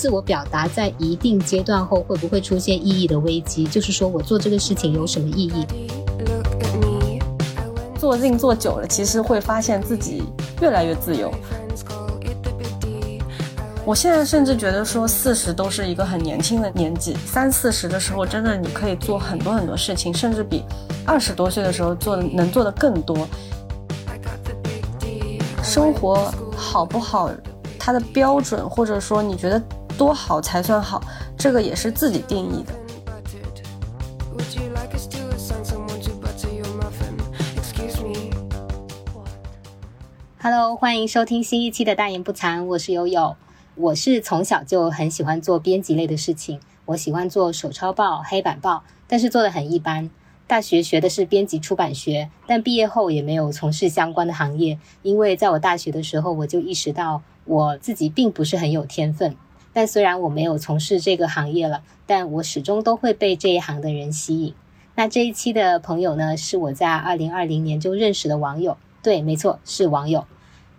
自我表达在一定阶段后会不会出现意义的危机？就是说我做这个事情有什么意义？做 z 做久了，其实会发现自己越来越自由。我现在甚至觉得说四十都是一个很年轻的年纪，三四十的时候，真的你可以做很多很多事情，甚至比二十多岁的时候做能做的更多。生活好不好，它的标准或者说你觉得多好才算好，这个也是自己定义的。Hello，欢迎收听新一期的大言不惭，我是悠悠。我是从小就很喜欢做编辑类的事情，我喜欢做手抄报、黑板报，但是做的很一般。大学学的是编辑出版学，但毕业后也没有从事相关的行业，因为在我大学的时候我就意识到我自己并不是很有天分。但虽然我没有从事这个行业了，但我始终都会被这一行的人吸引。那这一期的朋友呢，是我在二零二零年就认识的网友，对，没错，是网友。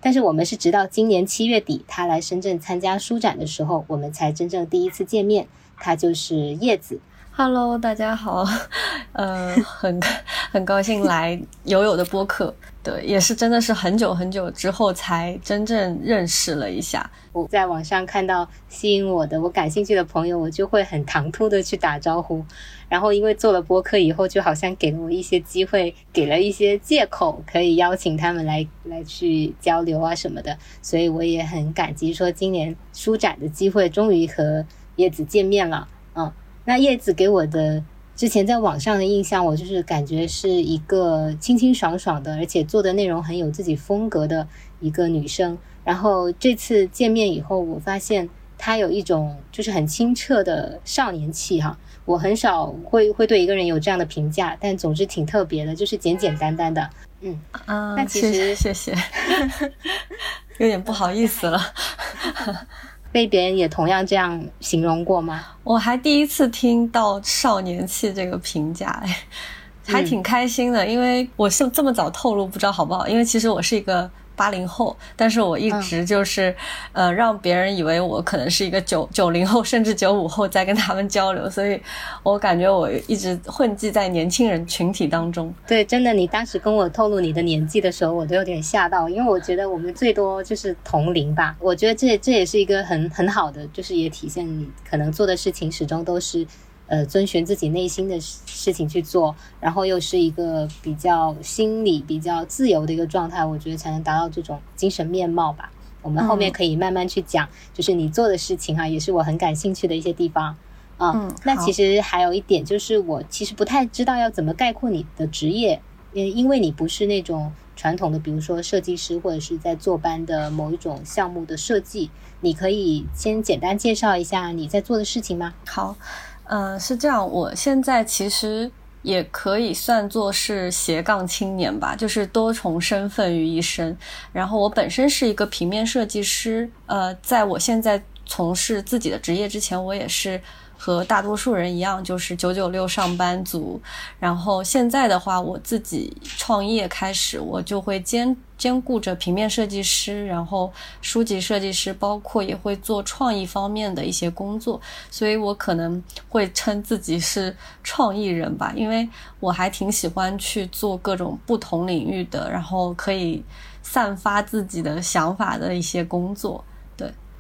但是我们是直到今年七月底，他来深圳参加书展的时候，我们才真正第一次见面。他就是叶子。Hello，大家好，呃，很很高兴来友友的播客。对，也是真的是很久很久之后才真正认识了一下。我在网上看到吸引我的、我感兴趣的朋友，我就会很唐突的去打招呼。然后因为做了播客以后，就好像给了我一些机会，给了一些借口，可以邀请他们来来去交流啊什么的。所以我也很感激，说今年书展的机会，终于和叶子见面了。嗯，那叶子给我的。之前在网上的印象，我就是感觉是一个清清爽爽的，而且做的内容很有自己风格的一个女生。然后这次见面以后，我发现她有一种就是很清澈的少年气哈。我很少会会对一个人有这样的评价，但总之挺特别的，就是简简单单的。嗯啊，那其实谢谢，有点不好意思了。被别人也同样这样形容过吗？我还第一次听到“少年气”这个评价，哎，还挺开心的，因为我是这么早透露，不知道好不好？因为其实我是一个。八零后，但是我一直就是，呃，让别人以为我可能是一个九九零后，甚至九五后在跟他们交流，所以我感觉我一直混迹在年轻人群体当中。对，真的，你当时跟我透露你的年纪的时候，我都有点吓到，因为我觉得我们最多就是同龄吧。我觉得这这也是一个很很好的，就是也体现你可能做的事情始终都是。呃，遵循自己内心的事情去做，然后又是一个比较心理比较自由的一个状态，我觉得才能达到这种精神面貌吧。我们后面可以慢慢去讲，就是你做的事情哈，也是我很感兴趣的一些地方。嗯，那其实还有一点就是，我其实不太知道要怎么概括你的职业，因因为你不是那种传统的，比如说设计师或者是在做班的某一种项目的设计，你可以先简单介绍一下你在做的事情吗？好。嗯，是这样。我现在其实也可以算作是斜杠青年吧，就是多重身份于一身。然后我本身是一个平面设计师，呃，在我现在从事自己的职业之前，我也是。和大多数人一样，就是九九六上班族。然后现在的话，我自己创业开始，我就会兼兼顾着平面设计师，然后书籍设计师，包括也会做创意方面的一些工作。所以我可能会称自己是创意人吧，因为我还挺喜欢去做各种不同领域的，然后可以散发自己的想法的一些工作。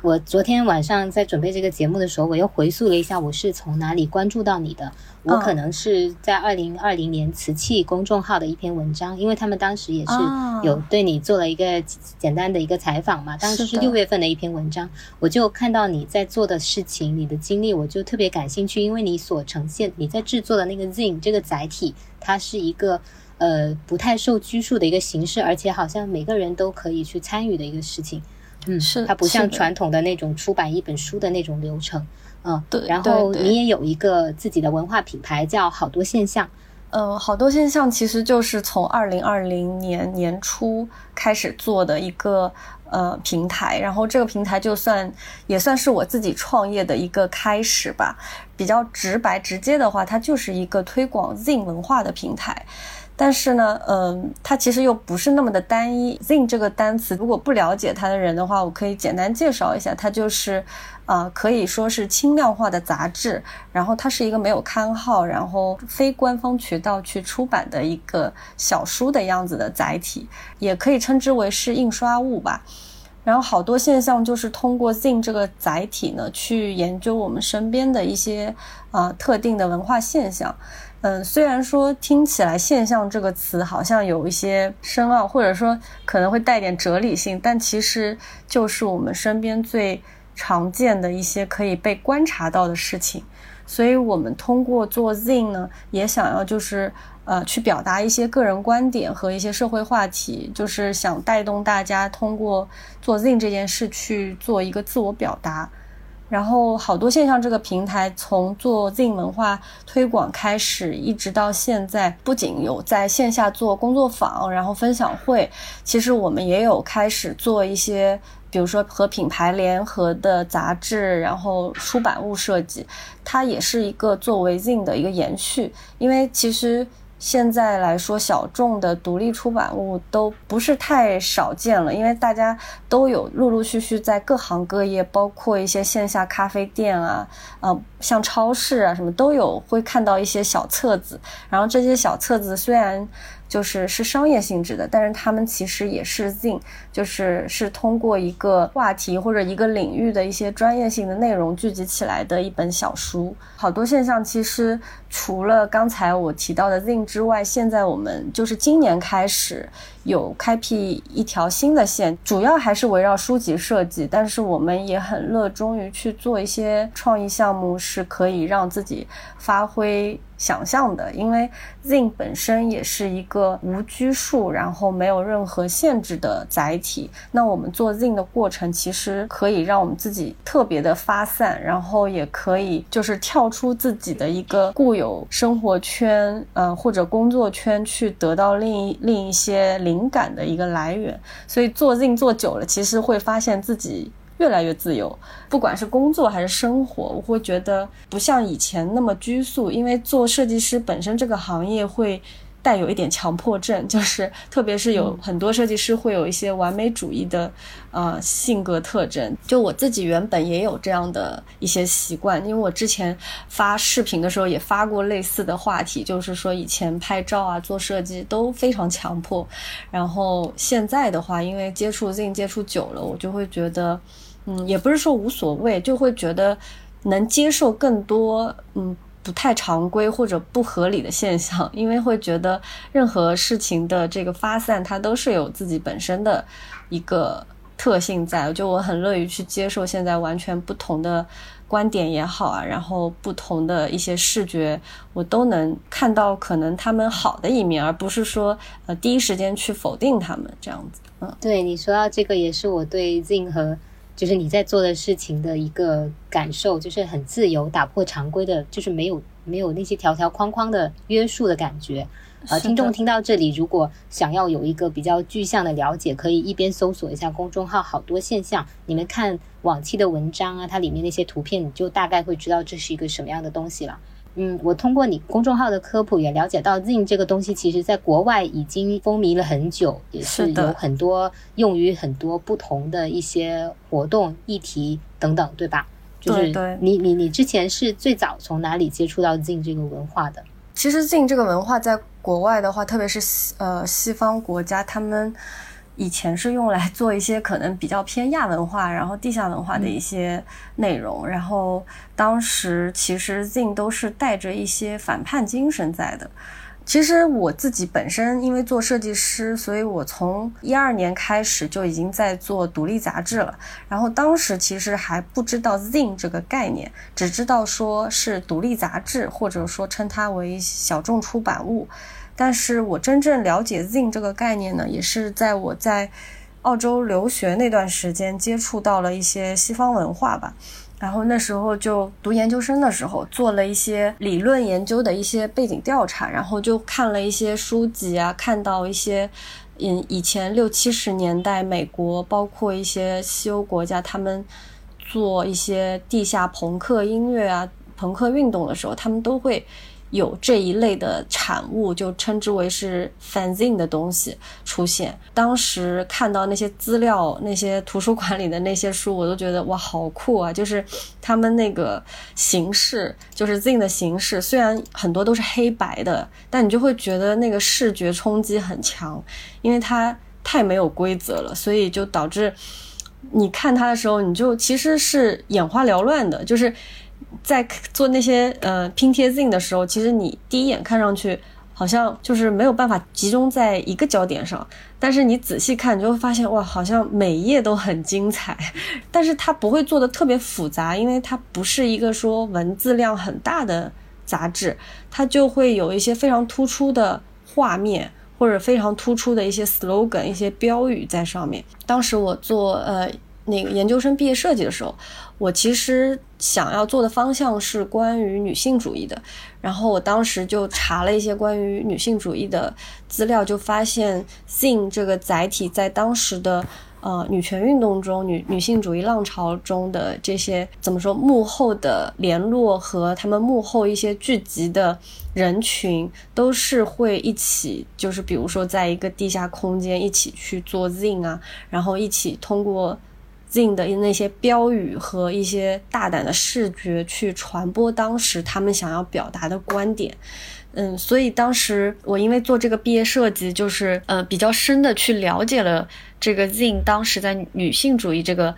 我昨天晚上在准备这个节目的时候，我又回溯了一下，我是从哪里关注到你的。我可能是在二零二零年瓷器公众号的一篇文章，因为他们当时也是有对你做了一个简单的一个采访嘛。当时是六月份的一篇文章，我就看到你在做的事情，你的经历，我就特别感兴趣，因为你所呈现你在制作的那个 Zine 这个载体，它是一个呃不太受拘束的一个形式，而且好像每个人都可以去参与的一个事情。嗯，是它不像传统的那种出版一本书的那种流程，嗯，对。然后你也有一个自己的文化品牌，叫好多现象。呃，好多现象其实就是从二零二零年年初开始做的一个呃平台，然后这个平台就算也算是我自己创业的一个开始吧。比较直白直接的话，它就是一个推广 Zin 文化的平台。但是呢，嗯，它其实又不是那么的单一。zine 这个单词，如果不了解它的人的话，我可以简单介绍一下，它就是，啊，可以说是轻量化的杂志。然后它是一个没有刊号，然后非官方渠道去出版的一个小书的样子的载体，也可以称之为是印刷物吧。然后好多现象就是通过 zine 这个载体呢，去研究我们身边的一些啊特定的文化现象。嗯，虽然说听起来“现象”这个词好像有一些深奥，或者说可能会带点哲理性，但其实就是我们身边最常见的一些可以被观察到的事情。所以我们通过做 zine 呢，也想要就是。呃，去表达一些个人观点和一些社会话题，就是想带动大家通过做 zine 这件事去做一个自我表达。然后，好多现象这个平台从做 Zin 文化推广开始，一直到现在，不仅有在线下做工作坊，然后分享会，其实我们也有开始做一些，比如说和品牌联合的杂志，然后出版物设计，它也是一个作为 Zin 的一个延续，因为其实。现在来说，小众的独立出版物都不是太少见了，因为大家都有陆陆续续在各行各业，包括一些线下咖啡店啊，呃，像超市啊什么都有，会看到一些小册子。然后这些小册子虽然。就是是商业性质的，但是他们其实也是 Zin，就是是通过一个话题或者一个领域的一些专业性的内容聚集起来的一本小书。好多现象其实除了刚才我提到的 Zin 之外，现在我们就是今年开始有开辟一条新的线，主要还是围绕书籍设计，但是我们也很热衷于去做一些创意项目，是可以让自己发挥。想象的，因为 Zin 本身也是一个无拘束，然后没有任何限制的载体。那我们做 Zin 的过程，其实可以让我们自己特别的发散，然后也可以就是跳出自己的一个固有生活圈，呃或者工作圈，去得到另一另一些灵感的一个来源。所以做 Zin 做久了，其实会发现自己。越来越自由，不管是工作还是生活，我会觉得不像以前那么拘束。因为做设计师本身这个行业会带有一点强迫症，就是特别是有很多设计师会有一些完美主义的呃性格特征。就我自己原本也有这样的一些习惯，因为我之前发视频的时候也发过类似的话题，就是说以前拍照啊做设计都非常强迫，然后现在的话，因为接触 Zin 接触久了，我就会觉得。嗯，也不是说无所谓，就会觉得能接受更多嗯不太常规或者不合理的现象，因为会觉得任何事情的这个发散，它都是有自己本身的一个特性在。就我很乐于去接受现在完全不同的观点也好啊，然后不同的一些视觉，我都能看到可能他们好的一面，而不是说呃第一时间去否定他们这样子。嗯，对你说到这个，也是我对 Zin 和。就是你在做的事情的一个感受，就是很自由，打破常规的，就是没有没有那些条条框框的约束的感觉。呃，听众听到这里，如果想要有一个比较具象的了解，可以一边搜索一下公众号“好多现象”，你们看往期的文章啊，它里面那些图片，你就大概会知道这是一个什么样的东西了。嗯，我通过你公众号的科普也了解到，zine 这个东西其实在国外已经风靡了很久，也是有很多用于很多不同的一些活动、议题等等，对吧？就是你你你之前是最早从哪里接触到 zine 这个文化的？其实 zine 这个文化在国外的话，特别是呃西方国家，他们。以前是用来做一些可能比较偏亚文化，然后地下文化的一些内容，然后当时其实 Zin 都是带着一些反叛精神在的。其实我自己本身因为做设计师，所以我从一二年开始就已经在做独立杂志了。然后当时其实还不知道 Zin 这个概念，只知道说是独立杂志，或者说称它为小众出版物。但是我真正了解 zine 这个概念呢，也是在我在澳洲留学那段时间接触到了一些西方文化吧。然后那时候就读研究生的时候，做了一些理论研究的一些背景调查，然后就看了一些书籍啊，看到一些嗯以前六七十年代美国，包括一些西欧国家，他们做一些地下朋克音乐啊、朋克运动的时候，他们都会。有这一类的产物，就称之为是 fanzine 的东西出现。当时看到那些资料，那些图书馆里的那些书，我都觉得哇，好酷啊！就是他们那个形式，就是 zine 的形式，虽然很多都是黑白的，但你就会觉得那个视觉冲击很强，因为它太没有规则了，所以就导致你看它的时候，你就其实是眼花缭乱的，就是。在做那些呃拼贴 zin 的时候，其实你第一眼看上去好像就是没有办法集中在一个焦点上，但是你仔细看，你就会发现哇，好像每一页都很精彩。但是它不会做的特别复杂，因为它不是一个说文字量很大的杂志，它就会有一些非常突出的画面或者非常突出的一些 slogan、一些标语在上面。当时我做呃那个研究生毕业设计的时候。我其实想要做的方向是关于女性主义的，然后我当时就查了一些关于女性主义的资料，就发现 zine 这个载体在当时的呃女权运动中、女女性主义浪潮中的这些怎么说幕后的联络和他们幕后一些聚集的人群，都是会一起，就是比如说在一个地下空间一起去做 zine 啊，然后一起通过。Zin 的那些标语和一些大胆的视觉去传播当时他们想要表达的观点，嗯，所以当时我因为做这个毕业设计，就是呃比较深的去了解了这个 Zin 当时在女性主义这个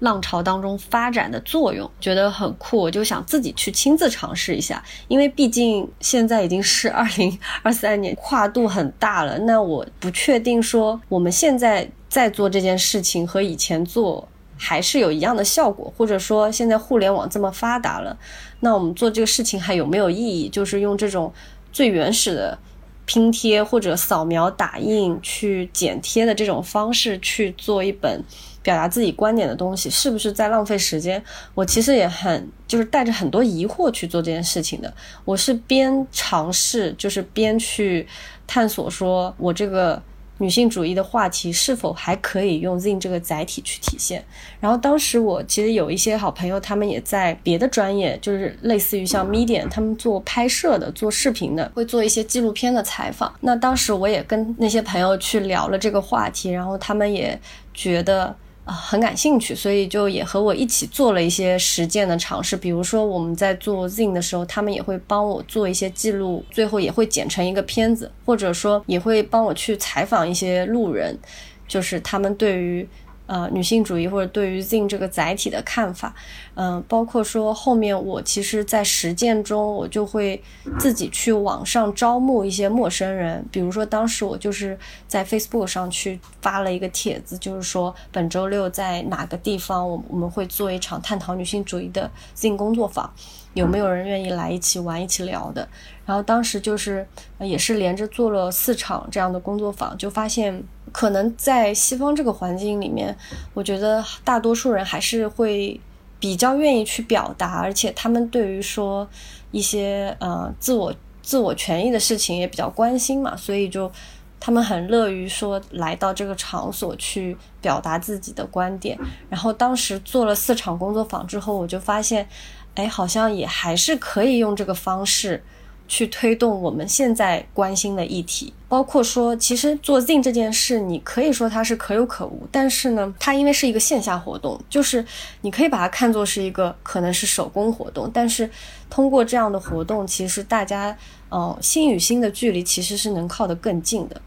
浪潮当中发展的作用，觉得很酷，我就想自己去亲自尝试一下，因为毕竟现在已经是二零二三年，跨度很大了，那我不确定说我们现在在做这件事情和以前做。还是有一样的效果，或者说现在互联网这么发达了，那我们做这个事情还有没有意义？就是用这种最原始的拼贴或者扫描打印去剪贴的这种方式去做一本表达自己观点的东西，是不是在浪费时间？我其实也很就是带着很多疑惑去做这件事情的。我是边尝试，就是边去探索，说我这个。女性主义的话题是否还可以用 zine 这个载体去体现？然后当时我其实有一些好朋友，他们也在别的专业，就是类似于像 media，他们做拍摄的、做视频的，会做一些纪录片的采访。那当时我也跟那些朋友去聊了这个话题，然后他们也觉得。啊，很感兴趣，所以就也和我一起做了一些实践的尝试。比如说，我们在做 Zin 的时候，他们也会帮我做一些记录，最后也会剪成一个片子，或者说也会帮我去采访一些路人，就是他们对于。呃，女性主义或者对于 zin 这个载体的看法，嗯，包括说后面我其实，在实践中，我就会自己去网上招募一些陌生人，比如说当时我就是在 Facebook 上去发了一个帖子，就是说本周六在哪个地方，我我们会做一场探讨女性主义的 zin 工作坊，有没有人愿意来一起玩、一起聊的？然后当时就是也是连着做了四场这样的工作坊，就发现。可能在西方这个环境里面，我觉得大多数人还是会比较愿意去表达，而且他们对于说一些呃自我自我权益的事情也比较关心嘛，所以就他们很乐于说来到这个场所去表达自己的观点。然后当时做了四场工作坊之后，我就发现，哎，好像也还是可以用这个方式。去推动我们现在关心的议题，包括说，其实做 Zin 这件事，你可以说它是可有可无，但是呢，它因为是一个线下活动，就是你可以把它看作是一个可能是手工活动，但是通过这样的活动，其实大家，呃，心与心的距离其实是能靠得更近的，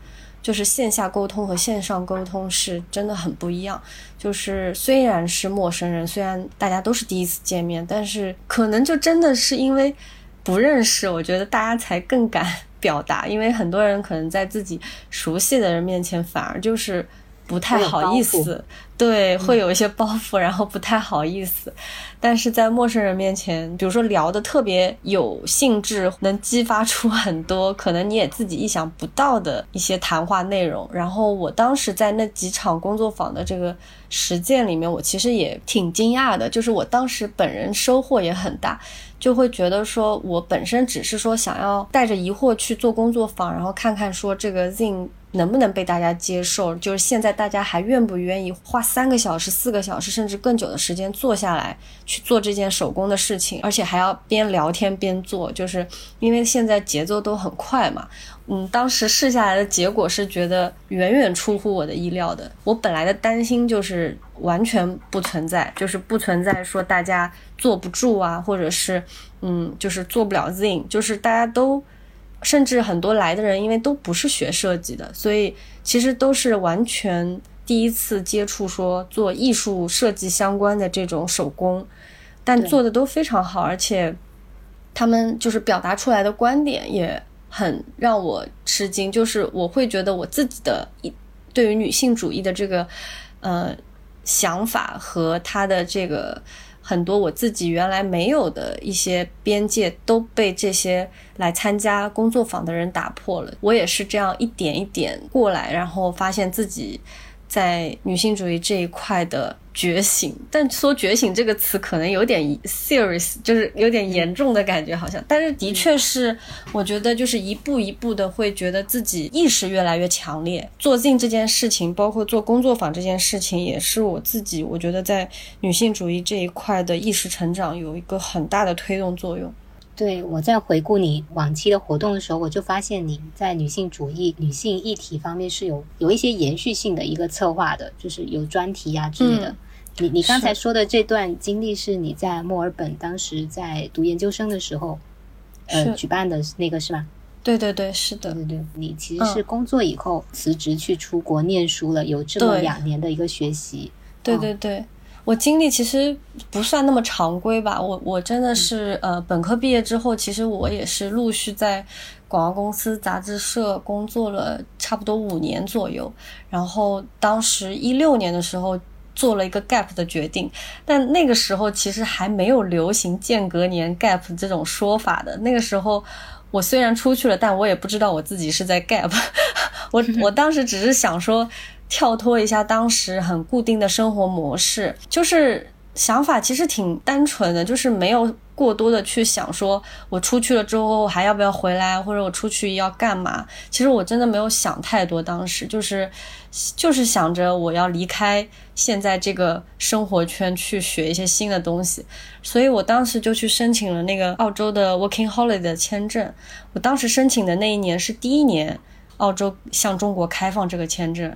就是线下沟通和线上沟通是真的很不一样，就是虽然是陌生人，虽然大家都是第一次见面，但是可能就真的是因为。不认识，我觉得大家才更敢 表达，因为很多人可能在自己熟悉的人面前，反而就是不太好意思，对，会有一些包袱，然后不太好意思。但是在陌生人面前，比如说聊的特别有兴致，能激发出很多可能你也自己意想不到的一些谈话内容。然后我当时在那几场工作坊的这个实践里面，我其实也挺惊讶的，就是我当时本人收获也很大。就会觉得说，我本身只是说想要带着疑惑去做工作坊，然后看看说这个 zine 能不能被大家接受？就是现在大家还愿不愿意花三个小时、四个小时甚至更久的时间坐下来去做这件手工的事情，而且还要边聊天边做，就是因为现在节奏都很快嘛。嗯，当时试下来的结果是觉得远远出乎我的意料的。我本来的担心就是完全不存在，就是不存在说大家坐不住啊，或者是嗯，就是做不了 zin，就是大家都，甚至很多来的人因为都不是学设计的，所以其实都是完全第一次接触说做艺术设计相关的这种手工，但做的都非常好，而且他们就是表达出来的观点也。很让我吃惊，就是我会觉得我自己的一对于女性主义的这个呃想法和他的这个很多我自己原来没有的一些边界都被这些来参加工作坊的人打破了。我也是这样一点一点过来，然后发现自己在女性主义这一块的。觉醒，但说觉醒这个词可能有点 serious，就是有点严重的感觉，好像。但是的确是，我觉得就是一步一步的会觉得自己意识越来越强烈。做镜这件事情，包括做工作坊这件事情，也是我自己，我觉得在女性主义这一块的意识成长有一个很大的推动作用。对我在回顾你往期的活动的时候，我就发现你在女性主义、女性议题方面是有有一些延续性的一个策划的，就是有专题呀之类的。你你刚才说的这段经历是你在墨尔本当时在读研究生的时候，呃，举办的那个是吧？对对对，是的，对对。你其实是工作以后辞职去出国念书了，有这么两年的一个学习。对对对，我经历其实不算那么常规吧。我我真的是呃，本科毕业之后，其实我也是陆续在广告公司、杂志社工作了差不多五年左右。然后当时一六年的时候。做了一个 gap 的决定，但那个时候其实还没有流行间隔年 gap 这种说法的。那个时候，我虽然出去了，但我也不知道我自己是在 gap。我 我当时只是想说，跳脱一下当时很固定的生活模式，就是想法其实挺单纯的，就是没有。过多的去想，说我出去了之后还要不要回来，或者我出去要干嘛？其实我真的没有想太多，当时就是就是想着我要离开现在这个生活圈，去学一些新的东西。所以我当时就去申请了那个澳洲的 Working Holiday 的签证。我当时申请的那一年是第一年，澳洲向中国开放这个签证。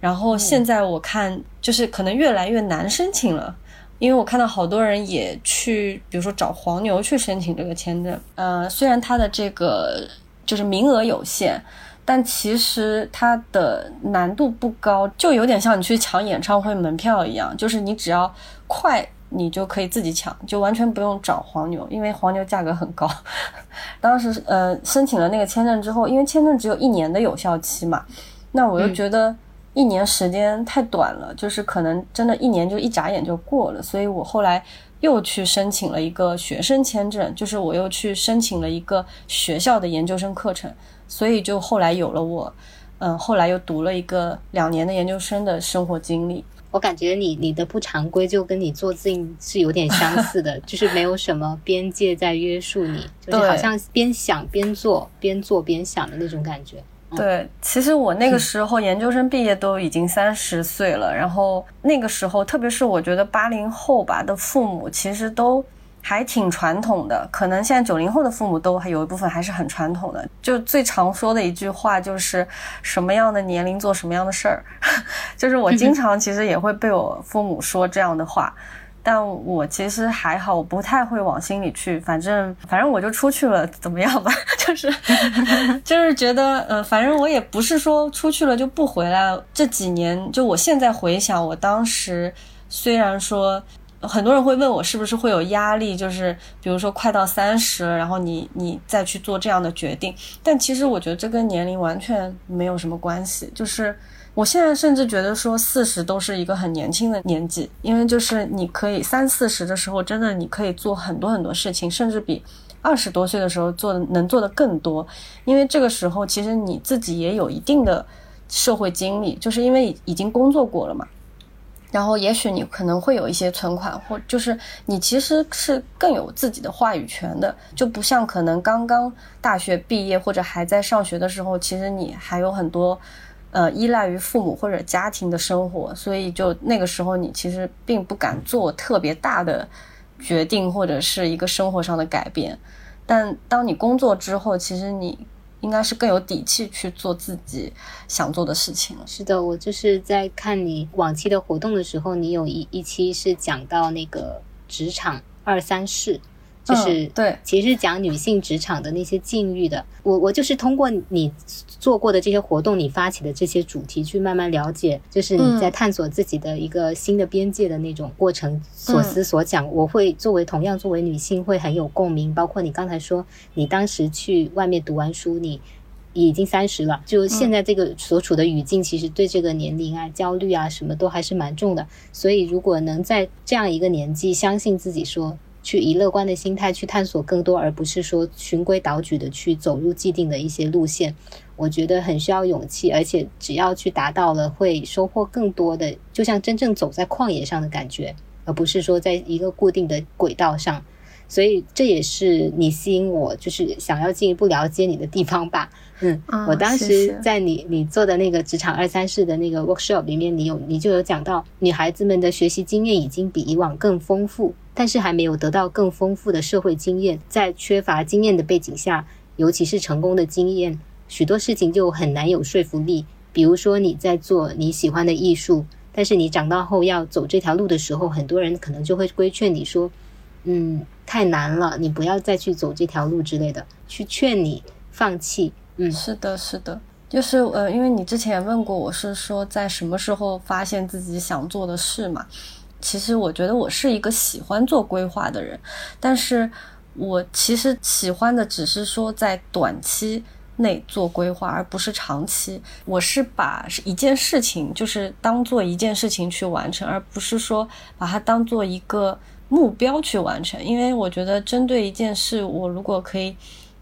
然后现在我看，就是可能越来越难申请了。因为我看到好多人也去，比如说找黄牛去申请这个签证。呃，虽然它的这个就是名额有限，但其实它的难度不高，就有点像你去抢演唱会门票一样，就是你只要快，你就可以自己抢，就完全不用找黄牛，因为黄牛价格很高。当时呃申请了那个签证之后，因为签证只有一年的有效期嘛，那我又觉得。一年时间太短了，就是可能真的一年就一眨眼就过了，所以我后来又去申请了一个学生签证，就是我又去申请了一个学校的研究生课程，所以就后来有了我，嗯，后来又读了一个两年的研究生的生活经历。我感觉你你的不常规就跟你做自己是有点相似的，就是没有什么边界在约束你，就是好像边想边做，边做边想的那种感觉。对，其实我那个时候研究生毕业都已经三十岁了，然后那个时候，特别是我觉得八零后吧的父母，其实都还挺传统的。可能现在九零后的父母都还有一部分还是很传统的。就最常说的一句话就是什么样的年龄做什么样的事儿，就是我经常其实也会被我父母说这样的话。但我其实还好，我不太会往心里去。反正反正我就出去了，怎么样吧？就是 就是觉得，呃，反正我也不是说出去了就不回来。这几年，就我现在回想，我当时虽然说很多人会问我是不是会有压力，就是比如说快到三十了，然后你你再去做这样的决定，但其实我觉得这跟年龄完全没有什么关系，就是。我现在甚至觉得说四十都是一个很年轻的年纪，因为就是你可以三四十的时候，真的你可以做很多很多事情，甚至比二十多岁的时候做的能做的更多。因为这个时候其实你自己也有一定的社会经历，就是因为已经工作过了嘛。然后也许你可能会有一些存款，或就是你其实是更有自己的话语权的，就不像可能刚刚大学毕业或者还在上学的时候，其实你还有很多。呃依赖于父母或者家庭的生活，所以就那个时候你其实并不敢做特别大的决定或者是一个生活上的改变。但当你工作之后，其实你应该是更有底气去做自己想做的事情了。是的，我就是在看你往期的活动的时候，你有一一期是讲到那个职场二三事。就是对，其实讲女性职场的那些境遇的，我我就是通过你做过的这些活动，你发起的这些主题，去慢慢了解，就是你在探索自己的一个新的边界的那种过程，所思所想，我会作为同样作为女性会很有共鸣。包括你刚才说，你当时去外面读完书，你已经三十了，就现在这个所处的语境，其实对这个年龄啊、焦虑啊什么都还是蛮重的。所以如果能在这样一个年纪，相信自己说。去以乐观的心态去探索更多，而不是说循规蹈矩的去走入既定的一些路线，我觉得很需要勇气，而且只要去达到了，会收获更多的，就像真正走在旷野上的感觉，而不是说在一个固定的轨道上。所以这也是你吸引我，就是想要进一步了解你的地方吧。嗯，我当时在你你做的那个职场二三事的那个 workshop 里面，你有你就有讲到，女孩子们的学习经验已经比以往更丰富。但是还没有得到更丰富的社会经验，在缺乏经验的背景下，尤其是成功的经验，许多事情就很难有说服力。比如说你在做你喜欢的艺术，但是你长大后要走这条路的时候，很多人可能就会规劝你说：“嗯，太难了，你不要再去走这条路之类的，去劝你放弃。”嗯，是的，是的，就是呃，因为你之前问过我是说在什么时候发现自己想做的事嘛。其实我觉得我是一个喜欢做规划的人，但是我其实喜欢的只是说在短期内做规划，而不是长期。我是把一件事情就是当做一件事情去完成，而不是说把它当做一个目标去完成。因为我觉得针对一件事，我如果可以。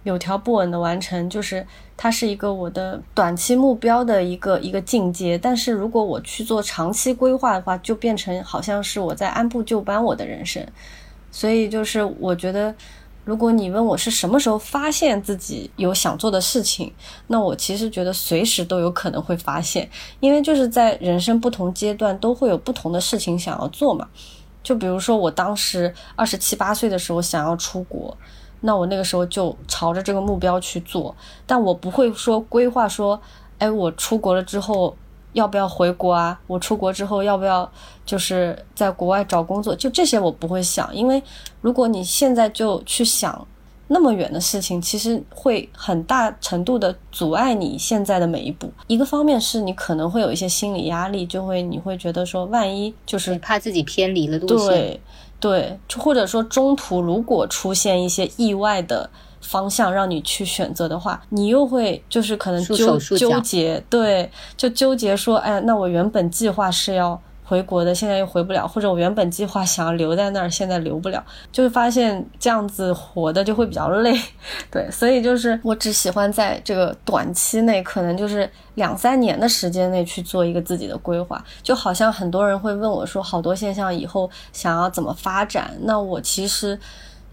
有条不紊的完成，就是它是一个我的短期目标的一个一个境界。但是如果我去做长期规划的话，就变成好像是我在按部就班我的人生。所以就是我觉得，如果你问我是什么时候发现自己有想做的事情，那我其实觉得随时都有可能会发现，因为就是在人生不同阶段都会有不同的事情想要做嘛。就比如说我当时二十七八岁的时候想要出国。那我那个时候就朝着这个目标去做，但我不会说规划说，哎，我出国了之后要不要回国啊？我出国之后要不要就是在国外找工作？就这些我不会想，因为如果你现在就去想那么远的事情，其实会很大程度的阻碍你现在的每一步。一个方面是你可能会有一些心理压力，就会你会觉得说，万一就是怕自己偏离了路线。对，就或者说中途如果出现一些意外的方向让你去选择的话，你又会就是可能纠纠结，对，就纠结说，哎，那我原本计划是要。回国的现在又回不了，或者我原本计划想要留在那儿，现在留不了，就会发现这样子活的就会比较累，对，所以就是我只喜欢在这个短期内，可能就是两三年的时间内去做一个自己的规划，就好像很多人会问我说，好多现象以后想要怎么发展，那我其实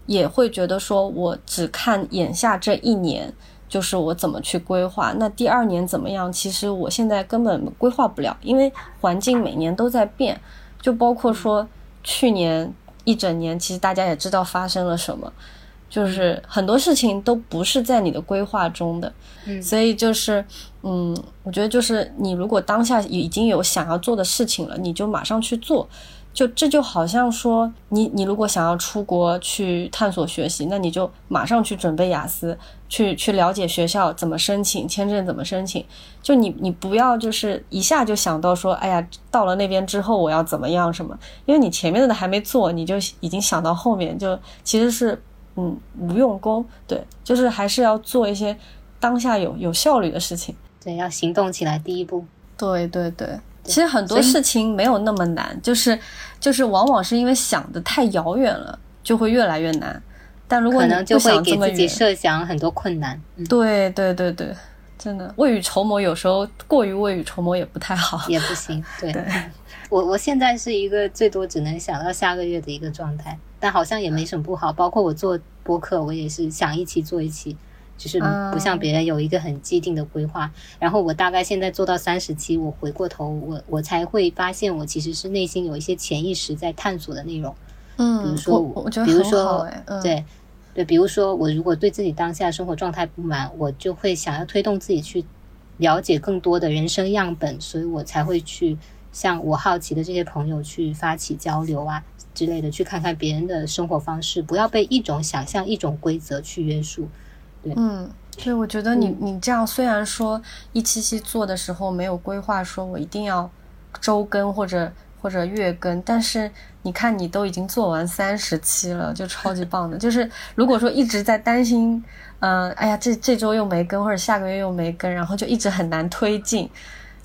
也会觉得说，我只看眼下这一年。就是我怎么去规划，那第二年怎么样？其实我现在根本规划不了，因为环境每年都在变，就包括说去年一整年，其实大家也知道发生了什么，就是很多事情都不是在你的规划中的，嗯，所以就是，嗯，我觉得就是你如果当下已经有想要做的事情了，你就马上去做。就这就好像说，你你如果想要出国去探索学习，那你就马上去准备雅思，去去了解学校怎么申请签证，怎么申请。就你你不要就是一下就想到说，哎呀，到了那边之后我要怎么样什么？因为你前面的还没做，你就已经想到后面，就其实是嗯无用功。对，就是还是要做一些当下有有效率的事情。对，要行动起来，第一步。对对对。其实很多事情没有那么难，就是就是往往是因为想的太遥远了，就会越来越难。但如果你就会给自己设想很多困难。对对对对，真的未雨绸缪，有时候过于未雨绸缪也不太好，也不行。对，我我现在是一个最多只能想到下个月的一个状态，但好像也没什么不好。包括我做播客，我也是想一期做一期，就是不像别人有一个很既定的规划。然后我大概现在做到三十期，我回过头，我我才会发现，我其实是内心有一些潜意识在探索的内容。嗯，比如说，我觉得比如说，哎，对对，比如说我如果对自己当下生活状态不满，我就会想要推动自己去了解更多的人生样本，所以我才会去向我好奇的这些朋友去发起交流啊。之类的，去看看别人的生活方式，不要被一种想象、一种规则去约束。对，嗯，所以我觉得你你这样虽然说一期期做的时候没有规划，说我一定要周更或者或者月更，但是你看你都已经做完三十期了，就超级棒的。就是如果说一直在担心，嗯，哎呀，这这周又没更，或者下个月又没更，然后就一直很难推进。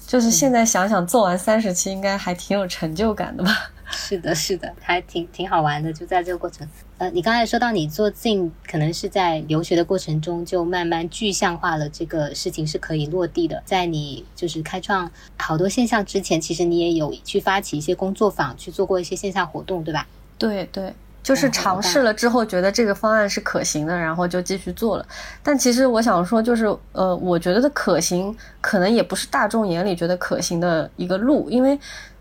就是现在想想，做完三十期应该还挺有成就感的吧。是的，是的，还挺挺好玩的。就在这个过程，呃，你刚才说到你做镜，可能是在留学的过程中就慢慢具象化了这个事情是可以落地的。在你就是开创好多现象之前，其实你也有去发起一些工作坊，去做过一些线下活动，对吧？对对，就是尝试了之后觉得这个方案是可行的，然后就继续做了。但其实我想说，就是呃，我觉得的可行，可能也不是大众眼里觉得可行的一个路，因为。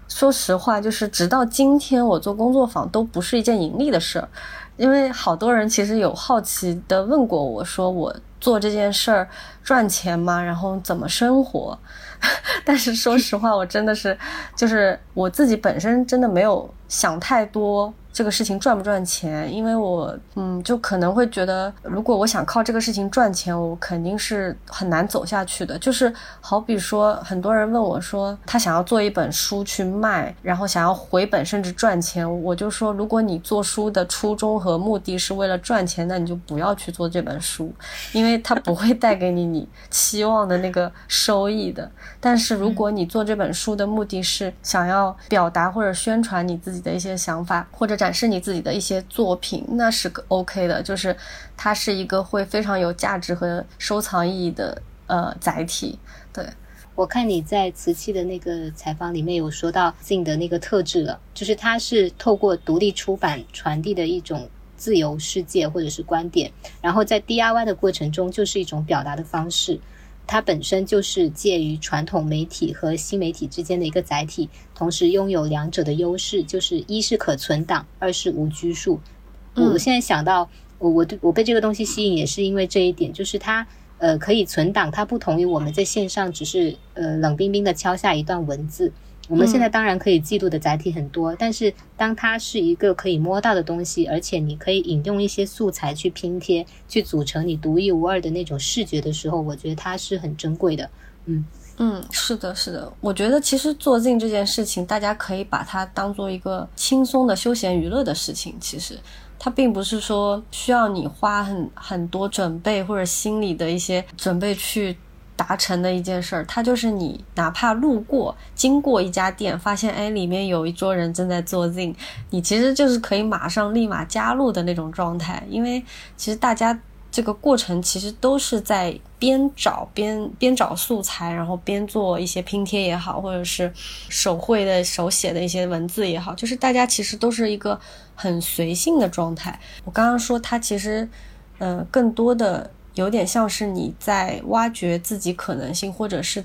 说实话，就是直到今天，我做工作坊都不是一件盈利的事儿，因为好多人其实有好奇的问过我说，我做这件事儿赚钱吗？然后怎么生活？但是说实话，我真的是，就是我自己本身真的没有想太多。这个事情赚不赚钱？因为我，嗯，就可能会觉得，如果我想靠这个事情赚钱，我肯定是很难走下去的。就是好比说，很多人问我说，他想要做一本书去卖，然后想要回本甚至赚钱，我就说，如果你做书的初衷和目的是为了赚钱，那你就不要去做这本书，因为它不会带给你你期望的那个收益的。但是如果你做这本书的目的是想要表达或者宣传你自己的一些想法，或者展展示你自己的一些作品，那是个 OK 的，就是它是一个会非常有价值和收藏意义的呃载体。对我看你在瓷器的那个采访里面有说到自己的那个特质了，就是它是透过独立出版传递的一种自由世界或者是观点，然后在 DIY 的过程中就是一种表达的方式。它本身就是介于传统媒体和新媒体之间的一个载体，同时拥有两者的优势，就是一是可存档，二是无拘束。我现在想到，我我对我被这个东西吸引，也是因为这一点，就是它呃可以存档，它不同于我们在线上只是呃冷冰冰的敲下一段文字。我们现在当然可以记录的载体很多，但是当它是一个可以摸到的东西，而且你可以引用一些素材去拼贴，去组成你独一无二的那种视觉的时候，我觉得它是很珍贵的。嗯嗯，是的，是的。我觉得其实做镜这件事情，大家可以把它当做一个轻松的休闲娱乐的事情。其实它并不是说需要你花很很多准备或者心理的一些准备去。达成的一件事儿，它就是你哪怕路过、经过一家店，发现哎里面有一桌人正在做 zin，你其实就是可以马上立马加入的那种状态。因为其实大家这个过程其实都是在边找边边找素材，然后边做一些拼贴也好，或者是手绘的手写的一些文字也好，就是大家其实都是一个很随性的状态。我刚刚说它其实，呃，更多的。有点像是你在挖掘自己可能性，或者是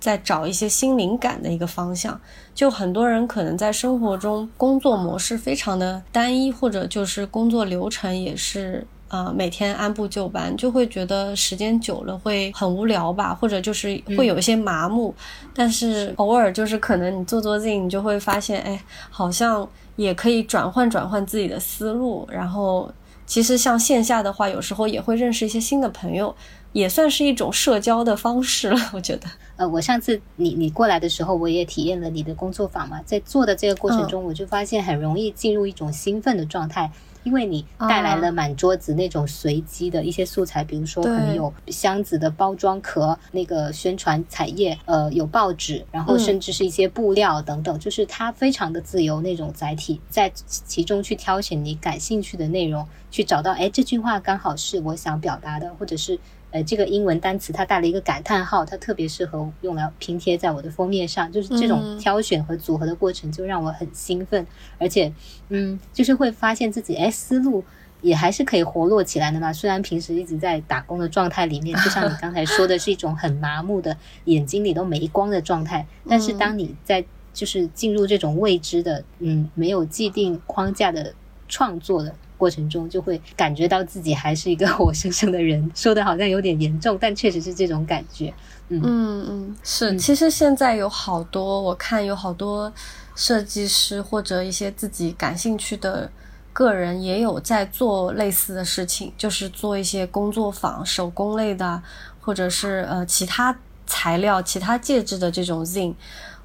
在找一些新灵感的一个方向。就很多人可能在生活中工作模式非常的单一，或者就是工作流程也是呃每天按部就班，就会觉得时间久了会很无聊吧，或者就是会有一些麻木。但是偶尔就是可能你做做镜，你就会发现，哎，好像也可以转换转换自己的思路，然后。其实像线下的话，有时候也会认识一些新的朋友，也算是一种社交的方式了。我觉得，呃，我上次你你过来的时候，我也体验了你的工作坊嘛，在做的这个过程中，我就发现很容易进入一种兴奋的状态。因为你带来了满桌子那种随机的一些素材，比如说可能有箱子的包装壳、那个宣传彩页，呃，有报纸，然后甚至是一些布料等等，就是它非常的自由那种载体，在其中去挑选你感兴趣的内容，去找到哎这句话刚好是我想表达的，或者是。呃，这个英文单词它带了一个感叹号，它特别适合用来拼贴在我的封面上。就是这种挑选和组合的过程，就让我很兴奋，而且，嗯，就是会发现自己哎思路也还是可以活络起来的嘛。虽然平时一直在打工的状态里面，就像你刚才说的，是一种很麻木的，眼睛里都没光的状态。但是当你在就是进入这种未知的，嗯，没有既定框架的创作的过程中，就会感觉到自己还是一个 活生生的人。说的好像有点严重，但确实是这种感觉。嗯嗯嗯，是。其实现在有好多，我看有好多设计师或者一些自己感兴趣的个人也有在做类似的事情，就是做一些工作坊、手工类的，或者是呃其他材料、其他介质的这种 zine，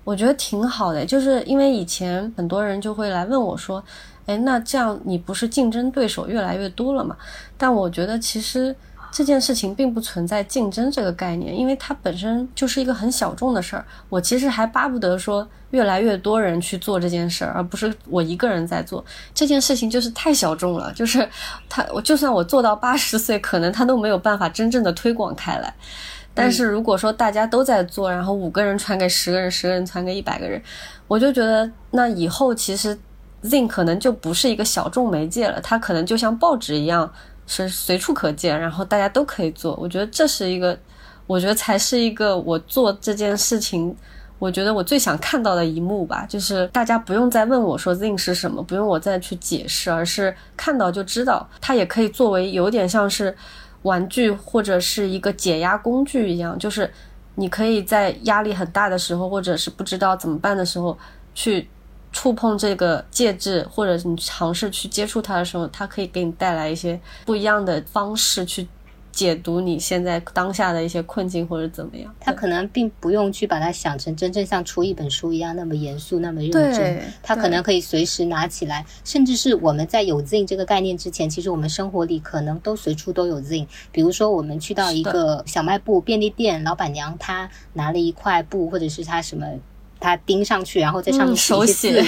我觉得挺好的。就是因为以前很多人就会来问我说：“哎，那这样你不是竞争对手越来越多了嘛？”但我觉得其实。这件事情并不存在竞争这个概念，因为它本身就是一个很小众的事儿。我其实还巴不得说越来越多人去做这件事儿，而不是我一个人在做这件事情，就是太小众了。就是他，我就算我做到八十岁，可能他都没有办法真正的推广开来。但是如果说大家都在做，然后五个人传给十个人，十个人传给一百个人，我就觉得那以后其实 Zin 可能就不是一个小众媒介了，它可能就像报纸一样。是随处可见，然后大家都可以做。我觉得这是一个，我觉得才是一个我做这件事情，我觉得我最想看到的一幕吧。就是大家不用再问我说 Zin 是什么，不用我再去解释，而是看到就知道。它也可以作为有点像是玩具或者是一个解压工具一样，就是你可以在压力很大的时候，或者是不知道怎么办的时候去。触碰这个介质，或者你尝试去接触它的时候，它可以给你带来一些不一样的方式去解读你现在当下的一些困境或者怎么样。它可能并不用去把它想成真正像出一本书一样那么严肃、那么认真。它可能可以随时拿起来，甚至是我们在有 Zing 这个概念之前，其实我们生活里可能都随处都有 Zing。比如说，我们去到一个小卖部、便利店，老板娘她拿了一块布，或者是她什么。他钉上去，然后在上面手写，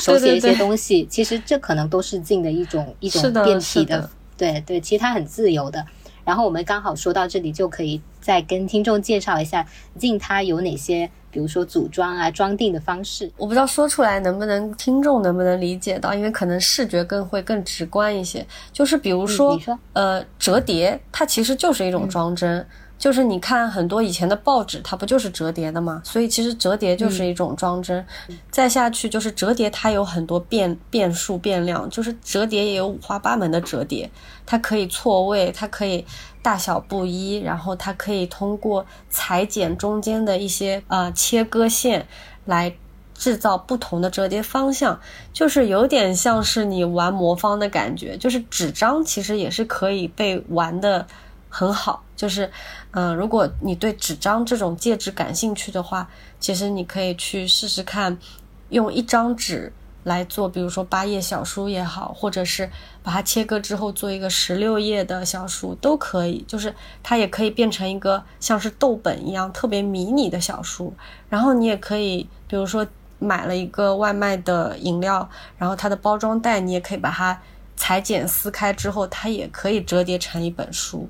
手写一些东西。其实这可能都是 Zing 的一种一种变体的，对对。其实它很自由的。然后我们刚好说到这里，就可以再跟听众介绍一下 Zing 它有哪些，比如说组装啊、装订的方式。我不知道说出来能不能听众能不能理解到，因为可能视觉更会更直观一些。就是比如说，呃，折叠，它其实就是一种装帧。就是你看很多以前的报纸，它不就是折叠的吗？所以其实折叠就是一种装帧。再下去就是折叠，它有很多变变数变量，就是折叠也有五花八门的折叠，它可以错位，它可以大小不一，然后它可以通过裁剪中间的一些呃切割线来制造不同的折叠方向，就是有点像是你玩魔方的感觉。就是纸张其实也是可以被玩的。很好，就是，嗯，如果你对纸张这种介质感兴趣的话，其实你可以去试试看，用一张纸来做，比如说八页小书也好，或者是把它切割之后做一个十六页的小书都可以。就是它也可以变成一个像是豆本一样特别迷你的小书。然后你也可以，比如说买了一个外卖的饮料，然后它的包装袋你也可以把它裁剪撕开之后，它也可以折叠成一本书。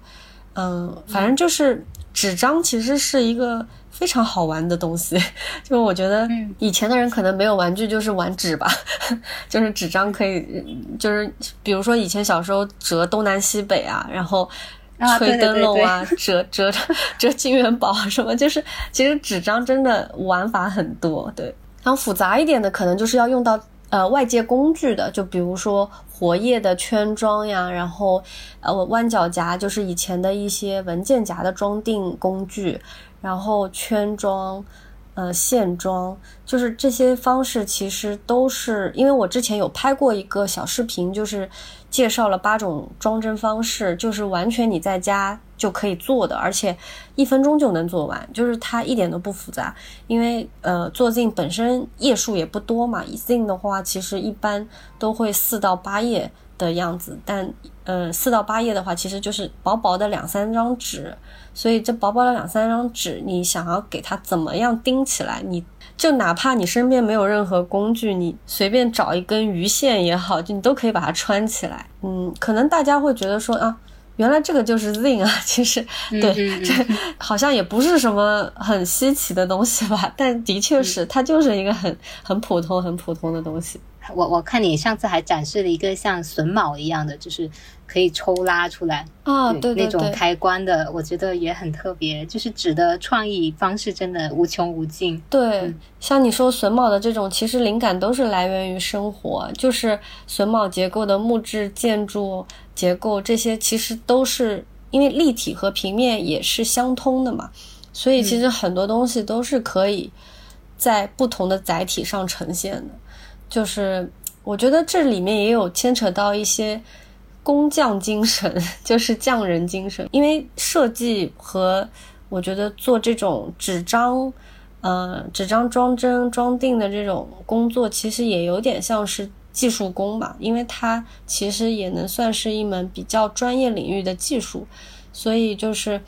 嗯，反正就是纸张其实是一个非常好玩的东西，就我觉得以前的人可能没有玩具就是玩纸吧，就是纸张可以，就是比如说以前小时候折东南西北啊，然后吹灯笼啊，折折 折金元宝什么，就是其实纸张真的玩法很多，对，然后复杂一点的可能就是要用到。呃，外界工具的，就比如说活页的圈装呀，然后呃弯角夹，就是以前的一些文件夹的装订工具，然后圈装，呃线装，就是这些方式其实都是，因为我之前有拍过一个小视频，就是介绍了八种装帧方式，就是完全你在家。就可以做的，而且一分钟就能做完，就是它一点都不复杂。因为呃，做订本身页数也不多嘛，Zing 的话其实一般都会四到八页的样子，但呃，四到八页的话其实就是薄薄的两三张纸，所以这薄薄的两三张纸，你想要给它怎么样钉起来，你就哪怕你身边没有任何工具，你随便找一根鱼线也好，就你都可以把它穿起来。嗯，可能大家会觉得说啊。原来这个就是 Zing 啊，其实对，这 好像也不是什么很稀奇的东西吧，但的确是它就是一个很很普通、很普通的东西。我我看你上次还展示了一个像榫卯一样的，就是可以抽拉出来啊，对那种开关的，我觉得也很特别。就是纸的创意方式真的无穷无尽。对，像你说榫卯的这种，其实灵感都是来源于生活，就是榫卯结构的木质建筑结构，这些其实都是因为立体和平面也是相通的嘛，所以其实很多东西都是可以在不同的载体上呈现的。就是我觉得这里面也有牵扯到一些工匠精神，就是匠人精神。因为设计和我觉得做这种纸张，呃，纸张装帧装订的这种工作，其实也有点像是技术工吧，因为它其实也能算是一门比较专业领域的技术，所以就是。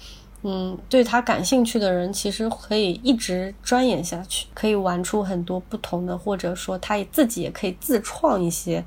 嗯，对他感兴趣的人，其实可以一直钻研下去，可以玩出很多不同的，或者说他也自己也可以自创一些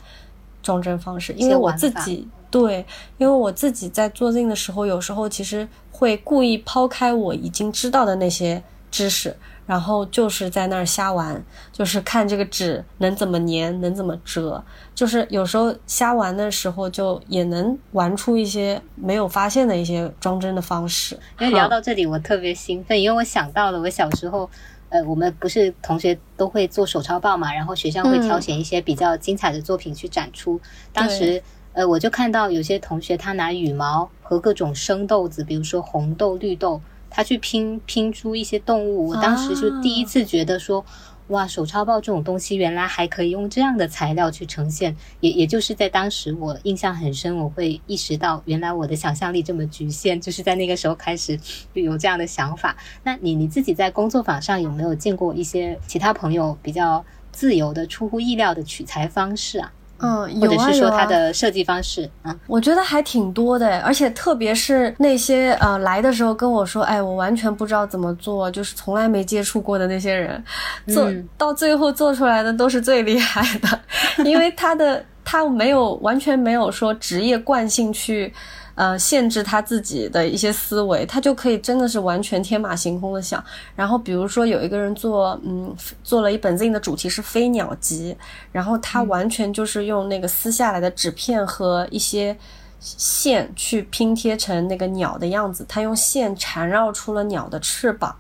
装帧方式。因为我自己对，因为我自己在做镜的时候，有时候其实会故意抛开我已经知道的那些知识。然后就是在那儿瞎玩，就是看这个纸能怎么粘，能怎么折，就是有时候瞎玩的时候，就也能玩出一些没有发现的一些装帧的方式。因为聊到这里，我特别兴奋，因为我想到了我小时候，呃，我们不是同学都会做手抄报嘛，然后学校会挑选一些比较精彩的作品去展出。当时，呃，我就看到有些同学他拿羽毛和各种生豆子，比如说红豆、绿豆。他去拼拼出一些动物，我当时就第一次觉得说，哇，手抄报这种东西原来还可以用这样的材料去呈现，也也就是在当时我印象很深，我会意识到原来我的想象力这么局限，就是在那个时候开始有这样的想法。那你你自己在工作坊上有没有见过一些其他朋友比较自由的、出乎意料的取材方式啊？嗯，或者是说它的设计方式，嗯，我觉得还挺多的，而且特别是那些呃来的时候跟我说，哎，我完全不知道怎么做，就是从来没接触过的那些人，做到最后做出来的都是最厉害的，因为他的他没有完全没有说职业惯性去。呃，限制他自己的一些思维，他就可以真的是完全天马行空的想。然后，比如说有一个人做，嗯，做了一本 zine 的主题是飞鸟集，然后他完全就是用那个撕下来的纸片和一些线去拼贴成那个鸟的样子，他用线缠绕出了鸟的翅膀，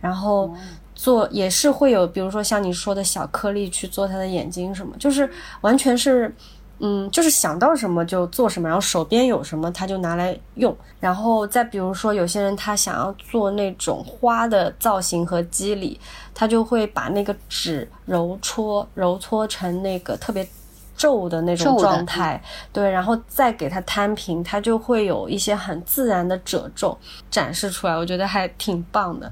然后做也是会有，比如说像你说的小颗粒去做他的眼睛什么，就是完全是。嗯，就是想到什么就做什么，然后手边有什么他就拿来用。然后再比如说，有些人他想要做那种花的造型和肌理，他就会把那个纸揉搓揉搓成那个特别皱的那种状态，对，然后再给它摊平，它就会有一些很自然的褶皱展示出来。我觉得还挺棒的。